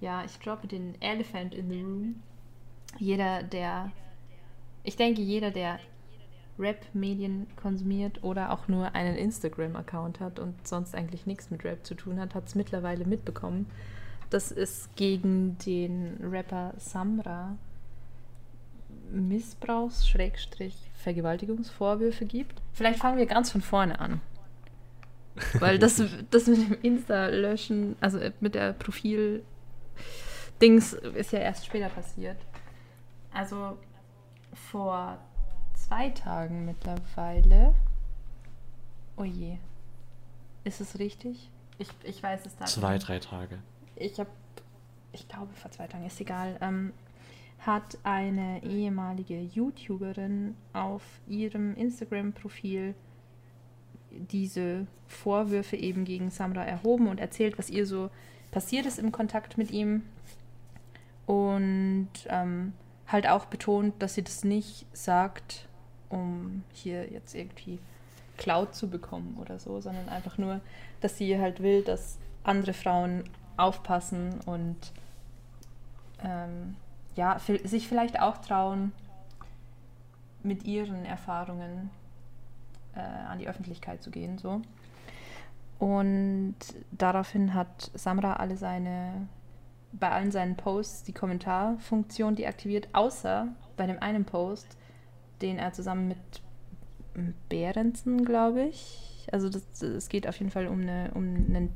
Speaker 1: Ja, ich droppe den Elephant in the Room. Jeder, der Ich denke, jeder, der Rap-Medien konsumiert oder auch nur einen Instagram-Account hat und sonst eigentlich nichts mit Rap zu tun hat, hat es mittlerweile mitbekommen, dass es gegen den Rapper Samra Missbrauchs-Vergewaltigungsvorwürfe gibt. Vielleicht fangen wir ganz von vorne an. Weil das, das mit dem Insta-Löschen, also mit der Profil-Dings, ist ja erst später passiert. Also vor zwei Tagen mittlerweile. Oh je. Ist es richtig? Ich, ich weiß es da.
Speaker 3: Zwei, drei Tage.
Speaker 1: Ich habe, ich glaube, vor zwei Tagen, ist egal, ähm, hat eine ehemalige YouTuberin auf ihrem Instagram-Profil diese Vorwürfe eben gegen Samra erhoben und erzählt, was ihr so passiert ist im Kontakt mit ihm. Und ähm, halt auch betont, dass sie das nicht sagt, um hier jetzt irgendwie Cloud zu bekommen oder so, sondern einfach nur, dass sie halt will, dass andere Frauen aufpassen und ähm, ja, sich vielleicht auch trauen, mit ihren Erfahrungen äh, an die Öffentlichkeit zu gehen. So. Und daraufhin hat Samra alle seine, bei allen seinen Posts die Kommentarfunktion deaktiviert, außer bei dem einen Post, den er zusammen mit Behrensen, glaube ich. Also es geht auf jeden Fall um eine, um eine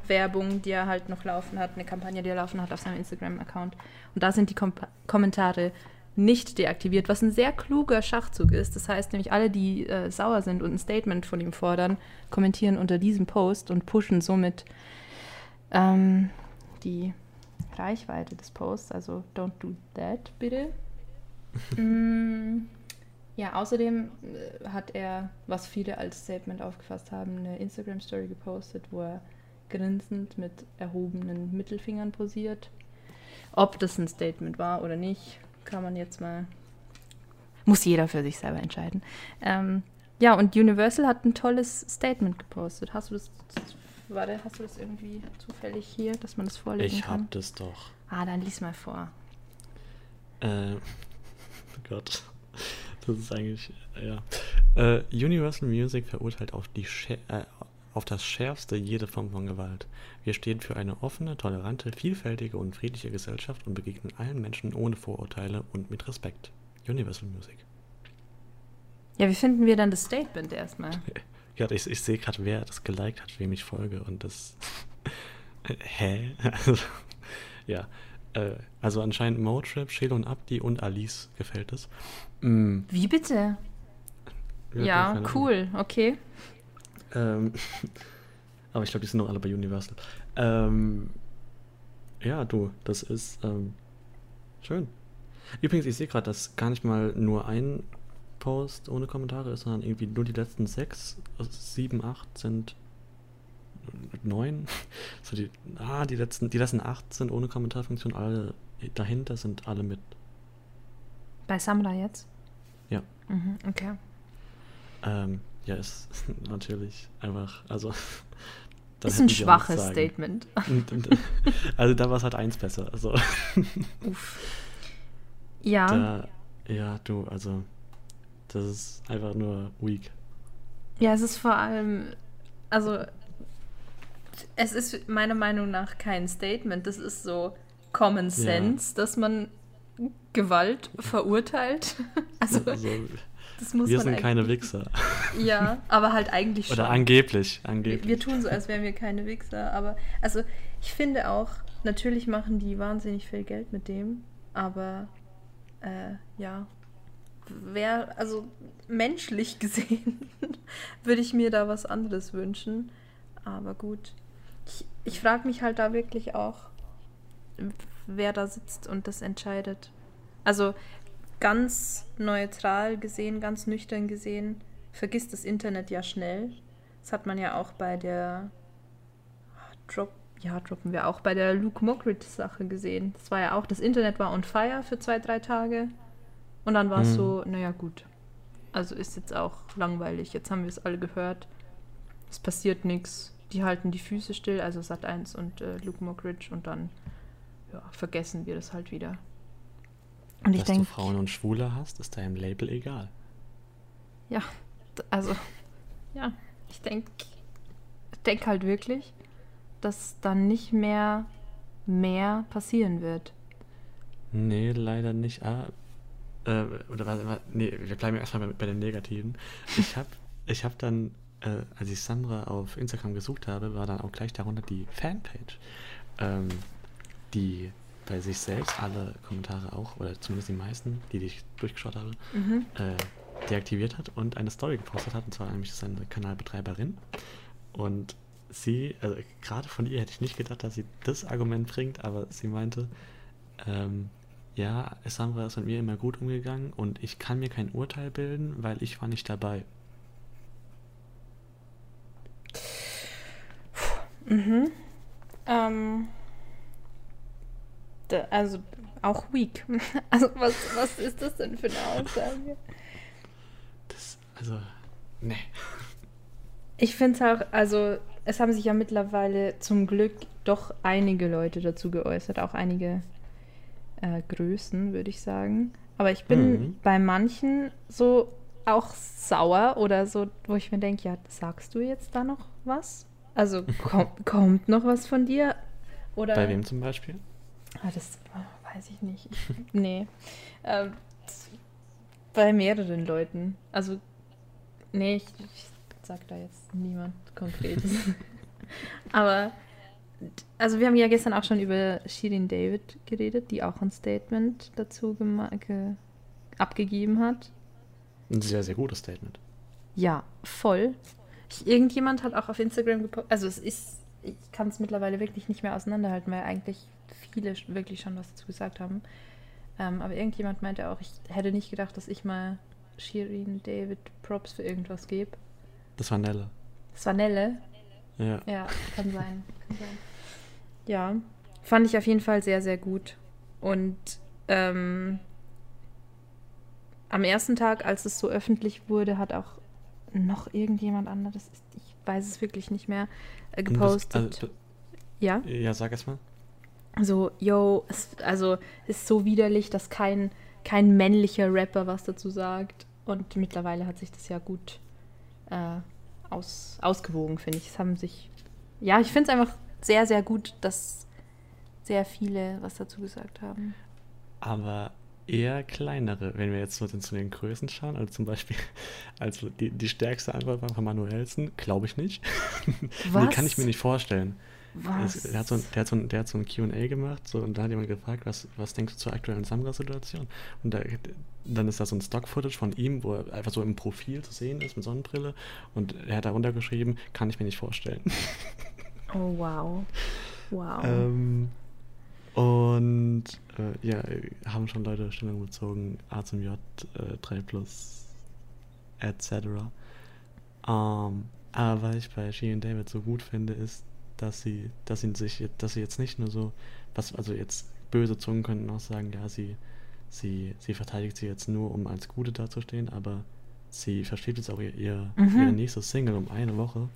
Speaker 1: Alkoholwerbung, die er halt noch laufen hat, eine Kampagne, die er laufen hat auf seinem Instagram-Account. Und da sind die Kom Kommentare nicht deaktiviert, was ein sehr kluger Schachzug ist. Das heißt nämlich, alle, die äh, sauer sind und ein Statement von ihm fordern, kommentieren unter diesem Post und pushen somit ähm, die Reichweite des Posts. Also don't do that, bitte. mm, ja, außerdem äh, hat er, was viele als Statement aufgefasst haben, eine Instagram-Story gepostet, wo er grinsend mit erhobenen Mittelfingern posiert. Ob das ein Statement war oder nicht, kann man jetzt mal. Muss jeder für sich selber entscheiden. Ähm, ja, und Universal hat ein tolles Statement gepostet. Hast du das, warte, hast du das irgendwie zufällig hier, dass man das vorlesen
Speaker 3: ich
Speaker 1: kann?
Speaker 3: Ich hab das doch.
Speaker 1: Ah, dann lies mal vor.
Speaker 3: Äh, oh Gott. Das ist eigentlich, ja. Äh, Universal Music verurteilt auf, die äh, auf das Schärfste jede Form von Gewalt. Wir stehen für eine offene, tolerante, vielfältige und friedliche Gesellschaft und begegnen allen Menschen ohne Vorurteile und mit Respekt. Universal Music.
Speaker 1: Ja, wie finden wir dann das Statement erstmal?
Speaker 3: Ja, ich, ich sehe gerade, wer das geliked hat, wem ich folge und das. Hä? Also, ja. Äh, also anscheinend Motrip, Shelo und Abdi und Alice gefällt es.
Speaker 1: Mm. Wie bitte? Ja, ja cool, okay.
Speaker 3: Ähm, aber ich glaube, die sind noch alle bei Universal. Ähm, ja, du, das ist ähm, schön. Übrigens, ich sehe gerade, dass gar nicht mal nur ein Post ohne Kommentare ist, sondern irgendwie nur die letzten sechs, also sieben, acht sind neun. So die, ah, die letzten, die letzten acht sind ohne Kommentarfunktion, alle dahinter sind alle mit.
Speaker 1: Bei Samra jetzt?
Speaker 3: Ja.
Speaker 1: Mhm, okay.
Speaker 3: Ähm, ja, ist natürlich einfach, also.
Speaker 1: Ist ein schwaches Statement.
Speaker 3: also da war es halt eins besser. Also.
Speaker 1: Uff. Ja.
Speaker 3: Da, ja, du, also. Das ist einfach nur weak.
Speaker 1: Ja, es ist vor allem, also es ist meiner Meinung nach kein Statement. Das ist so Common Sense, ja. dass man Gewalt verurteilt. Also, also
Speaker 3: das wir sind keine Wichser.
Speaker 1: Ja, aber halt eigentlich
Speaker 3: schon. Oder angeblich, angeblich.
Speaker 1: Wir, wir tun so, als wären wir keine Wichser. Aber also ich finde auch, natürlich machen die wahnsinnig viel Geld mit dem. Aber äh, ja, wer, also menschlich gesehen, würde ich mir da was anderes wünschen. Aber gut ich, ich frage mich halt da wirklich auch, wer da sitzt und das entscheidet. Also ganz neutral gesehen, ganz nüchtern gesehen, vergisst das Internet ja schnell. Das hat man ja auch bei der Drop, ja, droppen wir auch bei der Luke Mockridge-Sache gesehen. Das war ja auch, das Internet war on fire für zwei, drei Tage. Und dann war es mhm. so, naja, gut. Also ist jetzt auch langweilig. Jetzt haben wir es alle gehört. Es passiert nichts die halten die Füße still, also Sat 1 und äh, Luke Mockridge und dann ja, vergessen wir das halt wieder. Und ich
Speaker 3: Dass du
Speaker 1: denke,
Speaker 3: Frauen und Schwule hast, ist deinem Label egal.
Speaker 1: ja, also, ja, ich denke, ich denke halt wirklich, dass dann nicht mehr mehr passieren wird.
Speaker 3: Nee, leider nicht. Ah, äh, oder warte, nee, wir bleiben erstmal bei, bei den Negativen. Ich habe ich hab dann, äh, als ich Sandra auf Instagram gesucht habe, war dann auch gleich darunter die Fanpage, ähm, die bei sich selbst alle Kommentare auch, oder zumindest die meisten, die, die ich durchgeschaut habe,
Speaker 1: Mhm.
Speaker 3: äh, deaktiviert hat und eine Story gepostet hat. Und zwar nämlich seine Kanalbetreiberin. Und sie, also gerade von ihr hätte ich nicht gedacht, dass sie das Argument bringt, aber sie meinte, ähm, ja, Samra ist mit mir immer gut umgegangen und ich kann mir kein Urteil bilden, weil ich war nicht dabei.
Speaker 1: Mhm. Ähm, also auch weak. Also was, was ist das denn für eine Aussage?
Speaker 3: Das, also, nee.
Speaker 1: Ich finde es auch, also es haben sich ja mittlerweile zum Glück doch einige Leute dazu geäußert, auch einige äh, Größen, würde ich sagen. Aber ich bin
Speaker 3: Mhm.
Speaker 1: bei manchen so auch sauer oder so, wo ich mir denke, ja, sagst du jetzt da noch was? Also kommt, kommt noch was von dir? Oder
Speaker 3: Bei wem zum Beispiel?
Speaker 1: Ah, das oh, weiß ich nicht. Ich, nee. Ähm, bei mehreren Leuten. Also, nee, ich, ich sag da jetzt niemand Konkretes. Aber, also wir haben ja gestern auch schon über Shirin David geredet, die auch ein Statement dazu abgegeben hat.
Speaker 3: Ein sehr, sehr gutes Statement.
Speaker 1: Ja, voll. Ich, irgendjemand hat auch auf Instagram gepostet, also es ist, ich kann es mittlerweile wirklich nicht mehr auseinanderhalten, weil eigentlich viele wirklich schon was dazu gesagt haben. Ähm, aber irgendjemand meinte auch, ich hätte nicht gedacht, dass ich mal Shirin David Props für irgendwas gebe.
Speaker 3: Das war Nelle.
Speaker 1: Das war Nelle.
Speaker 3: Ja.
Speaker 1: Ja, kann sein. Kann sein. Ja, fand ich auf jeden Fall sehr, sehr gut. Und ähm, am ersten Tag, als es so öffentlich wurde, hat auch noch irgendjemand anderes, ich weiß es wirklich nicht mehr, äh,
Speaker 3: Und das-
Speaker 1: gepostet.
Speaker 3: Also,
Speaker 1: ja,
Speaker 3: ja, sag erst mal.
Speaker 1: So, yo, es, also ist so widerlich, dass kein, kein männlicher Rapper was dazu sagt. Und mittlerweile hat sich das ja gut äh, aus, ausgewogen, finde ich. Es haben sich, ja, ich finde es einfach sehr, sehr gut, dass sehr viele was dazu gesagt haben.
Speaker 3: aber eher kleinere, wenn wir jetzt so zu den Größen schauen, also zum Beispiel, also die, die stärkste Antwort war von Manuelsen, glaube ich nicht.
Speaker 1: Was?
Speaker 3: kann ich mir nicht vorstellen.
Speaker 1: Was?
Speaker 3: Der, hat so, ein- der, hat so, ein- der hat so ein QA gemacht so, und da hat jemand gefragt, was, was denkst du zur aktuellen Samra-Situation? Und da, dann ist da so ein Stock-Footage von ihm, wo er einfach so im Profil zu sehen ist mit Sonnenbrille und er hat darunter geschrieben, kann ich mir nicht vorstellen.
Speaker 1: oh, wow. Wow.
Speaker 3: Ähm, und äh, ja, haben schon Leute Stellung bezogen, A zum J, äh, 3 Plus, etc. Ähm, aber was ich bei She und David so gut finde, ist, dass sie, dass sie sich, dass sie jetzt nicht nur so, was, also jetzt böse Zungen könnten auch sagen, ja, sie, sie, sie verteidigt sie jetzt nur, um als Gute dazustehen, aber sie verschiebt jetzt auch ihr, ihr,
Speaker 1: Mhm.
Speaker 3: ihre nächste Single um eine Woche,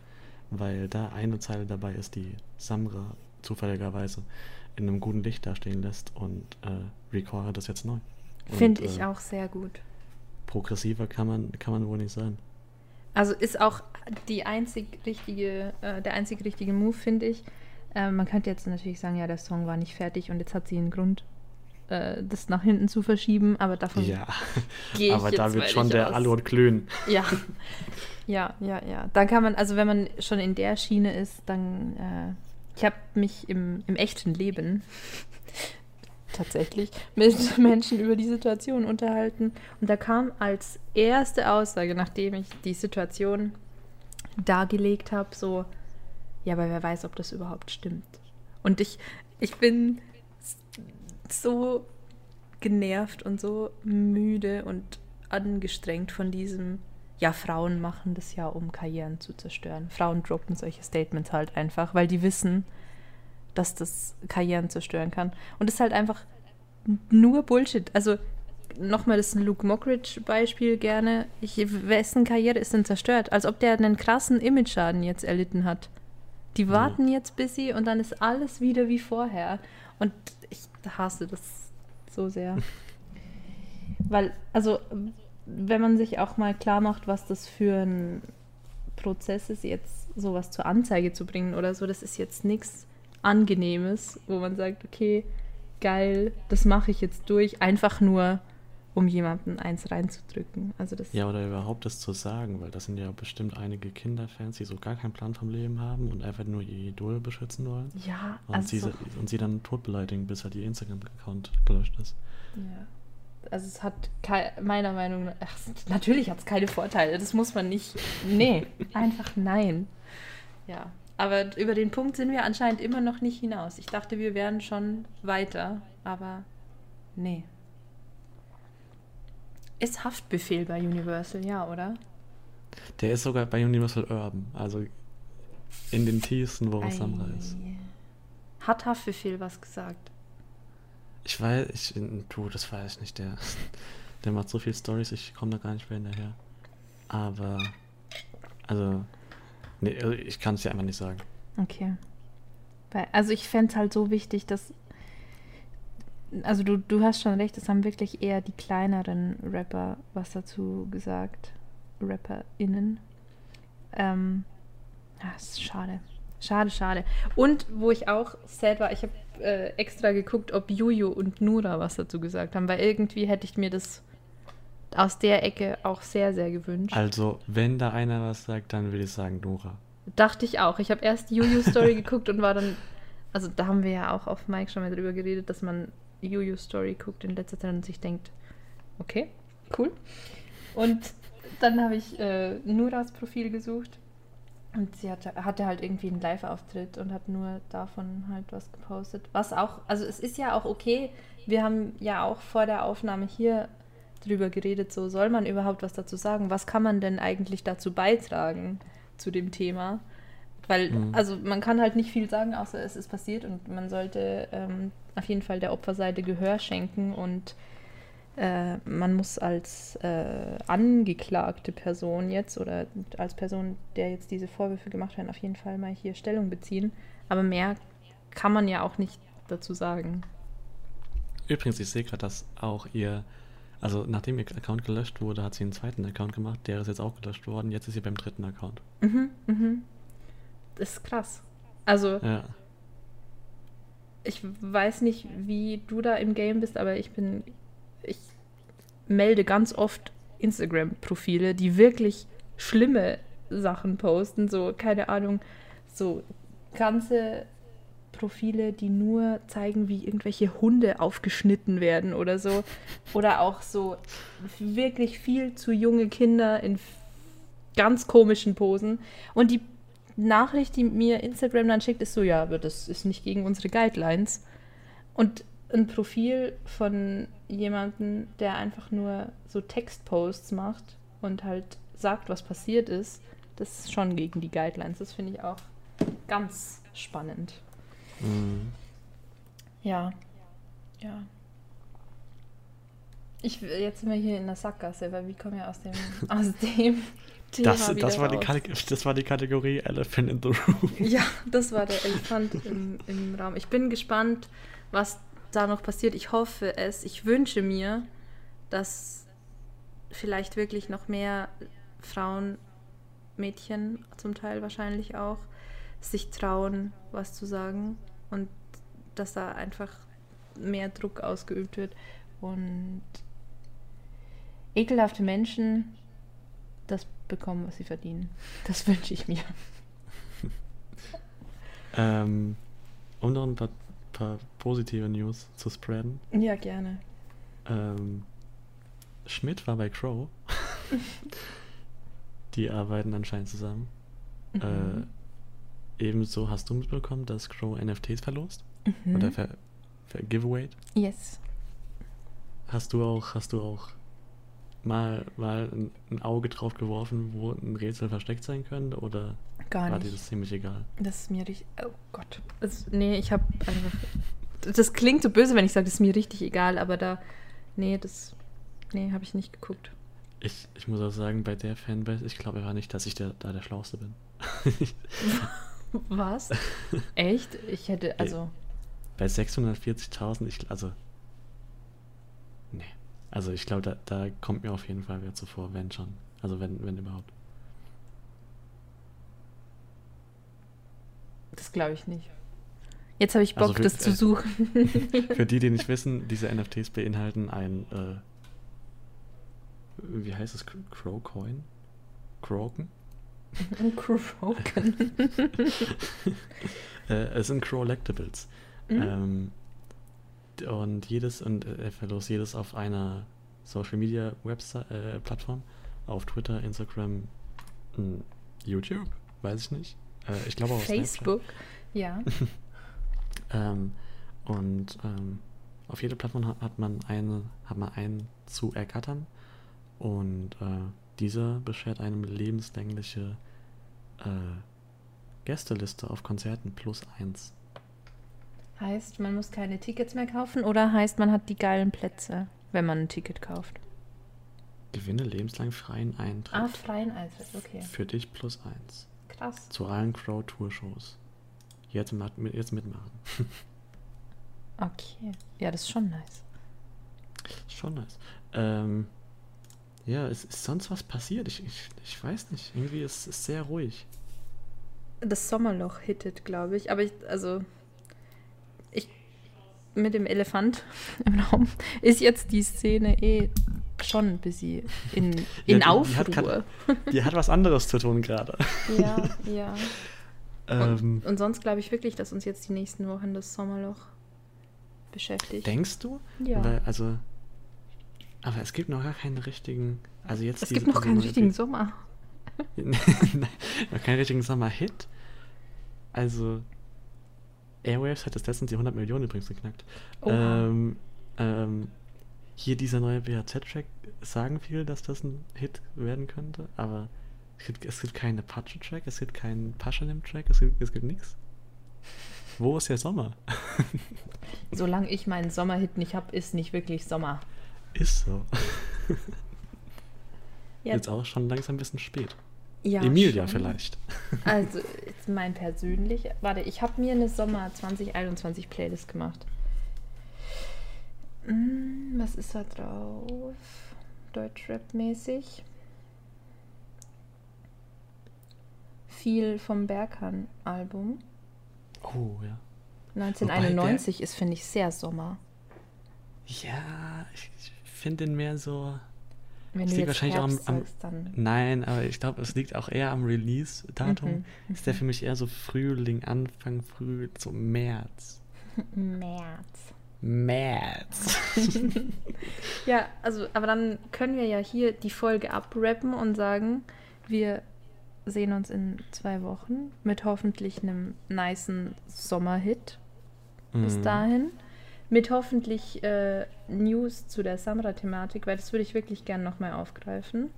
Speaker 3: weil da eine Zeile dabei ist, die Samra zufälligerweise in einem guten Licht dastehen lässt und äh, recorde das jetzt neu.
Speaker 1: Finde ich
Speaker 3: äh,
Speaker 1: auch sehr gut.
Speaker 3: Progressiver kann man, kann man wohl nicht sein.
Speaker 1: Also ist auch die einzig richtige, äh, der einzig richtige Move, finde ich. Äh, man könnte jetzt natürlich sagen, ja, der Song war nicht fertig und jetzt hat sie einen Grund, äh, das nach hinten zu verschieben, aber davon
Speaker 3: Ja,
Speaker 1: gehe ich
Speaker 3: aber da wird schon der. Aluhut glühen.
Speaker 1: Ja, ja, ja, ja. Dann kann man, also wenn man schon in der Schiene ist, dann, äh, ich habe mich im, im echten Leben tatsächlich mit Menschen über die Situation unterhalten. Und da kam als erste Aussage, nachdem ich die Situation dargelegt habe, so, ja, aber wer weiß, ob das überhaupt stimmt. Und ich, ich bin so genervt und so müde und angestrengt von diesem, ja, Frauen machen das ja, um Karrieren zu zerstören. Frauen droppen solche Statements halt einfach, weil die wissen, dass das Karrieren zerstören kann. Und das ist halt einfach nur Bullshit. Also nochmal das Luke Mockridge-Beispiel gerne. Ich, wessen Karriere ist denn zerstört? Als ob der einen krassen Image-Schaden jetzt erlitten hat. Die warten jetzt bis sie und dann ist alles wieder wie vorher. Und ich hasse das so sehr. Weil, also, wenn man sich auch mal klar macht, was das für ein Prozess ist, jetzt sowas zur Anzeige zu bringen oder so, das ist jetzt nichts Angenehmes, wo man sagt, okay, geil, das mache ich jetzt durch, einfach nur, um jemanden eins reinzudrücken. Also das
Speaker 3: Ja, oder überhaupt das zu sagen, weil das sind ja bestimmt einige Kinderfans, die so gar keinen Plan vom Leben haben und einfach nur ihr Idol beschützen wollen.
Speaker 1: ja,
Speaker 3: Und,
Speaker 1: also
Speaker 3: sie,
Speaker 1: so-
Speaker 3: und sie dann tot beleidigen, bis halt ihr Instagram-Account gelöscht ist.
Speaker 1: Ja. Also es hat meiner Meinung nach, ach, natürlich hat es keine Vorteile, das muss man nicht, nee, einfach nein. Ja, aber über den Punkt sind wir anscheinend immer noch nicht hinaus. Ich dachte, wir wären schon weiter, aber nee. Ist Haftbefehl bei Universal, ja, oder?
Speaker 3: Der ist sogar bei Universal Urban, also in den tiefsten, wo es
Speaker 1: Ei.
Speaker 3: ist.
Speaker 1: Hat Haftbefehl was gesagt?
Speaker 3: Ich weiß, ich, du, das weiß ich nicht, der, der macht so viel Stories, ich komme da gar nicht mehr hinterher. Aber, also, nee, also ich kann es dir einfach nicht sagen.
Speaker 1: Okay. Also ich fände es halt so wichtig, dass. Also du, du hast schon recht, es haben wirklich eher die kleineren Rapper was dazu gesagt. RapperInnen. Ähm, es ist schade. Schade, schade. Und wo ich auch sad war, ich habe äh, extra geguckt, ob Juju und Nura was dazu gesagt haben, weil irgendwie hätte ich mir das aus der Ecke auch sehr, sehr gewünscht.
Speaker 3: Also, wenn da einer was sagt, dann würde ich sagen Nora.
Speaker 1: Dachte ich auch. Ich habe erst die Juju-Story geguckt und war dann. Also, da haben wir ja auch auf Mike schon mal drüber geredet, dass man Juju-Story guckt in letzter Zeit und sich denkt, okay, cool. Und dann habe ich äh, Nuras Profil gesucht und sie hatte, hatte halt irgendwie einen Live-Auftritt und hat nur davon halt was gepostet. Was auch, also es ist ja auch okay. Wir haben ja auch vor der Aufnahme hier drüber geredet, so soll man überhaupt was dazu sagen? Was kann man denn eigentlich dazu beitragen zu dem Thema? Weil,
Speaker 3: Mhm.
Speaker 1: also man kann halt nicht viel sagen, außer es ist passiert und man sollte ähm, auf jeden Fall der Opferseite Gehör schenken und äh, man muss als äh, angeklagte Person jetzt oder als Person, der jetzt diese Vorwürfe gemacht werden, auf jeden Fall mal hier Stellung beziehen. Aber mehr kann man ja auch nicht dazu sagen.
Speaker 3: Übrigens, ich sehe gerade, dass auch ihr, also nachdem ihr Account gelöscht wurde, hat sie einen zweiten Account gemacht, der ist jetzt auch gelöscht worden, jetzt ist sie beim dritten Account.
Speaker 1: Mhm, mhm. Das ist krass. Also,
Speaker 3: Ja.
Speaker 1: ich weiß nicht, wie du da im Game bist, aber ich bin, ich melde ganz oft Instagram-Profile, die wirklich schlimme Sachen posten, so, keine Ahnung, so ganze Profile, die nur zeigen, wie irgendwelche Hunde aufgeschnitten werden oder so. Oder auch so wirklich viel zu junge Kinder in ganz komischen Posen. Und die Nachricht, die mir Instagram dann schickt, ist so, ja, aber das ist nicht gegen unsere Guidelines. Und ein Profil von jemandem, der einfach nur so Textposts macht und halt sagt, was passiert ist, das ist schon gegen die Guidelines. Das finde ich auch ganz spannend.
Speaker 3: Mhm.
Speaker 1: Ja. Ja. Ich, jetzt sind wir hier in der Sackgasse, weil wir kommen ja aus dem, aus dem Thema
Speaker 3: Das, das, war das war die Kategorie Elephant in the Room.
Speaker 1: Ja, das war der Elefant im, im Raum. Ich bin gespannt, was da noch passiert. Ich hoffe es. Ich wünsche mir, dass vielleicht wirklich noch mehr Frauen, Mädchen zum Teil wahrscheinlich auch, sich trauen, was zu sagen und dass da einfach mehr Druck ausgeübt wird und ekelhafte Menschen das bekommen, was sie verdienen. Das wünsche ich mir.
Speaker 3: Ähm, um noch ein paar, paar positive News zu spreaden.
Speaker 1: Ja, gerne.
Speaker 3: Ähm, Schmidt war bei Crow. Die arbeiten anscheinend zusammen.
Speaker 1: Mhm.
Speaker 3: Äh, ebenso hast du mitbekommen, dass Crow NFTs verlost?
Speaker 1: Mhm.
Speaker 3: Oder ver, ver Giveaway?
Speaker 1: Yes.
Speaker 3: Hast du auch, hast du auch mal, mal ein, ein Auge drauf geworfen, wo ein Rätsel versteckt sein könnte? Oder
Speaker 1: Gar
Speaker 3: war dir das ziemlich egal?
Speaker 1: Das ist mir richtig. Oh Gott. Das, nee, ich habe einfach. Das klingt so böse, wenn ich sage, das ist mir richtig egal, aber da. Nee, das. Nee, habe ich nicht geguckt.
Speaker 3: Ich, ich muss auch sagen, bei der Fanbase, ich glaube einfach nicht, dass ich der, da der Schlauste bin.
Speaker 1: Was? Echt? Ich hätte. Also.
Speaker 3: bei 640.000, ich, also. Nee. Also ich glaube, da, da kommt mir auf jeden Fall wer zuvor, wenn schon. Also wenn, wenn überhaupt.
Speaker 1: Das glaube ich nicht. Jetzt habe ich
Speaker 3: Also
Speaker 1: Bock,
Speaker 3: für-
Speaker 1: das zu
Speaker 3: äh,
Speaker 1: suchen.
Speaker 3: Für die, die nicht wissen, diese NFTs beinhalten ein, äh, wie heißt es, Crowcoin? Croken?
Speaker 1: Croken.
Speaker 3: Äh, es sind Crowlectables.
Speaker 1: Mhm.
Speaker 3: Ähm, und jedes, und äh, er verlost jedes auf einer Social Media Website, äh, Plattform, auf Twitter, Instagram, mh, YouTube, weiß ich nicht. Äh, ich glaube auch.
Speaker 1: Facebook. Ja.
Speaker 3: Ähm, und ähm, auf jeder Plattform hat, hat man eine, hat man einen zu ergattern. Und äh, dieser beschert einem lebenslängliche äh, Gästeliste auf Konzerten plus eins.
Speaker 1: Heißt, man muss keine Tickets mehr kaufen oder heißt, man hat die geilen Plätze, wenn man ein Ticket kauft?
Speaker 3: Gewinne lebenslang freien Eintritt.
Speaker 1: Ah, freien Eintritt, okay.
Speaker 3: Für dich plus eins.
Speaker 1: Krass.
Speaker 3: Zu allen Crow-Tour-Shows. Jetzt, mit- jetzt mitmachen.
Speaker 1: Okay. Ja, das ist schon nice.
Speaker 3: Schon nice. Ähm, ja, ist, ist sonst was passiert? Ich, ich, ich weiß nicht. Irgendwie ist es sehr ruhig.
Speaker 1: Das Sommerloch hittet, glaube ich. Aber ich, also, ich, mit dem Elefant im Raum ist jetzt die Szene eh schon ein bisschen in,
Speaker 3: Ja,
Speaker 1: in
Speaker 3: die- die hat
Speaker 1: Aufruhr.
Speaker 3: Die hat was anderes zu tun gerade.
Speaker 1: ja, ja.
Speaker 3: Ähm,
Speaker 1: Und, und sonst glaube ich wirklich, dass uns jetzt die nächsten Wochen das Sommerloch beschäftigt.
Speaker 3: denkst du?
Speaker 1: Ja.
Speaker 3: Weil, also, aber es gibt noch gar keinen richtigen. Also jetzt
Speaker 1: es gibt noch keinen richtigen Sommer.
Speaker 3: Nein, noch keinen richtigen Sommer-Hit. Also, Airwaves hat jetzt letztens die 100 Millionen übrigens geknackt. Ähm, ähm, hier dieser neue BHZ-Track sagen viele, dass das ein Hit werden könnte, aber es gibt, es gibt keinen Apache-Track, es gibt keinen Paschanim-Track, es gibt, es gibt nichts. Wo ist der Sommer?
Speaker 1: Solange ich meinen Sommerhit nicht habe, ist nicht wirklich Sommer.
Speaker 3: Ist so.
Speaker 1: Ja,
Speaker 3: Jetzt auch schon langsam ein bisschen spät.
Speaker 1: ja,
Speaker 3: Emilia
Speaker 1: schon.
Speaker 3: vielleicht.
Speaker 1: Also, jetzt mein persönlich. Warte, ich habe mir eine Sommer 2021 Playlist gemacht. Hm, was ist da drauf? Deutschrap-mäßig. Viel vom Berghahn-Album.
Speaker 3: Oh, ja.
Speaker 1: 1991 ist, finde ich, sehr Sommer.
Speaker 3: Ja, ich finde den mehr so.
Speaker 1: Wenn du
Speaker 3: liegt wahrscheinlich auch am- am-
Speaker 1: sagst.
Speaker 3: Nein, aber ich glaube, es liegt auch eher am Release-Datum.
Speaker 1: Mhm,
Speaker 3: Ist der für mich eher so Frühling, Anfang Frühling, so März.
Speaker 1: März.
Speaker 3: März.
Speaker 1: Ja, also, aber dann können wir ja hier die Folge abrappen und sagen, wir sehen uns in zwei Wochen mit hoffentlich einem nicen Sommerhit bis
Speaker 3: Mhm.
Speaker 1: dahin. Mit hoffentlich äh, News zu der Samra-Thematik, weil das würde ich wirklich gern nochmal aufgreifen.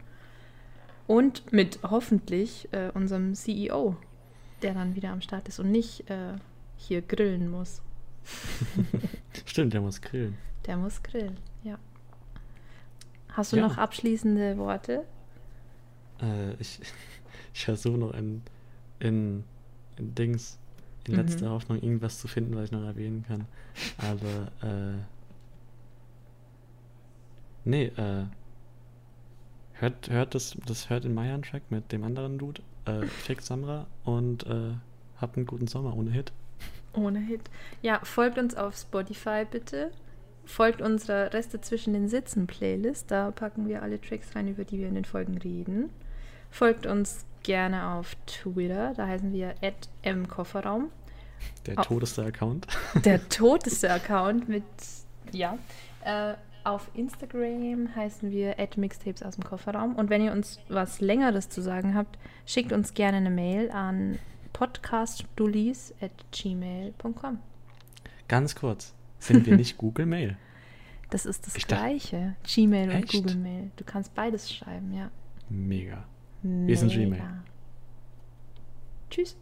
Speaker 1: Und mit hoffentlich äh, unserem CEO, der dann wieder am Start ist und nicht äh, hier grillen muss.
Speaker 3: Stimmt, der muss grillen.
Speaker 1: Der muss grillen, ja. Hast du
Speaker 3: Ja.
Speaker 1: noch abschließende Worte?
Speaker 3: Äh, ich, ich versuche noch in, in, in Dings, in
Speaker 1: Mhm.
Speaker 3: letzter Hoffnung, irgendwas zu finden, was ich noch erwähnen kann. Aber, äh. Nee, äh. Hört, hört das, das hört den Mayan-Track mit dem anderen Dude, äh, Fix Samra, und äh, habt einen guten Sommer ohne Hit.
Speaker 1: Ohne Hit. Ja, folgt uns auf Spotify bitte. Folgt unserer Reste zwischen den Sitzen Playlist. Da packen wir alle Tracks rein, über die wir in den Folgen reden. Folgt uns gerne auf Twitter. Da heißen wir @mkofferraum.
Speaker 3: Der
Speaker 1: Oh.
Speaker 3: todeste Account.
Speaker 1: Der toteste Account mit ja. Äh, auf Instagram heißen wir @mixtapes aus dem Kofferraum. Und wenn ihr uns was Längeres zu sagen habt, schickt uns gerne eine Mail an podcastdullies@gmail.com.
Speaker 3: Ganz kurz. Sind wir nicht Google Mail?
Speaker 1: Das ist das
Speaker 3: Ich
Speaker 1: gleiche. Gmail und
Speaker 3: Echt?
Speaker 1: Google Mail. Du kannst beides schreiben, ja.
Speaker 3: Mega. Wir sind Gmail.
Speaker 1: Mega. Tschüss.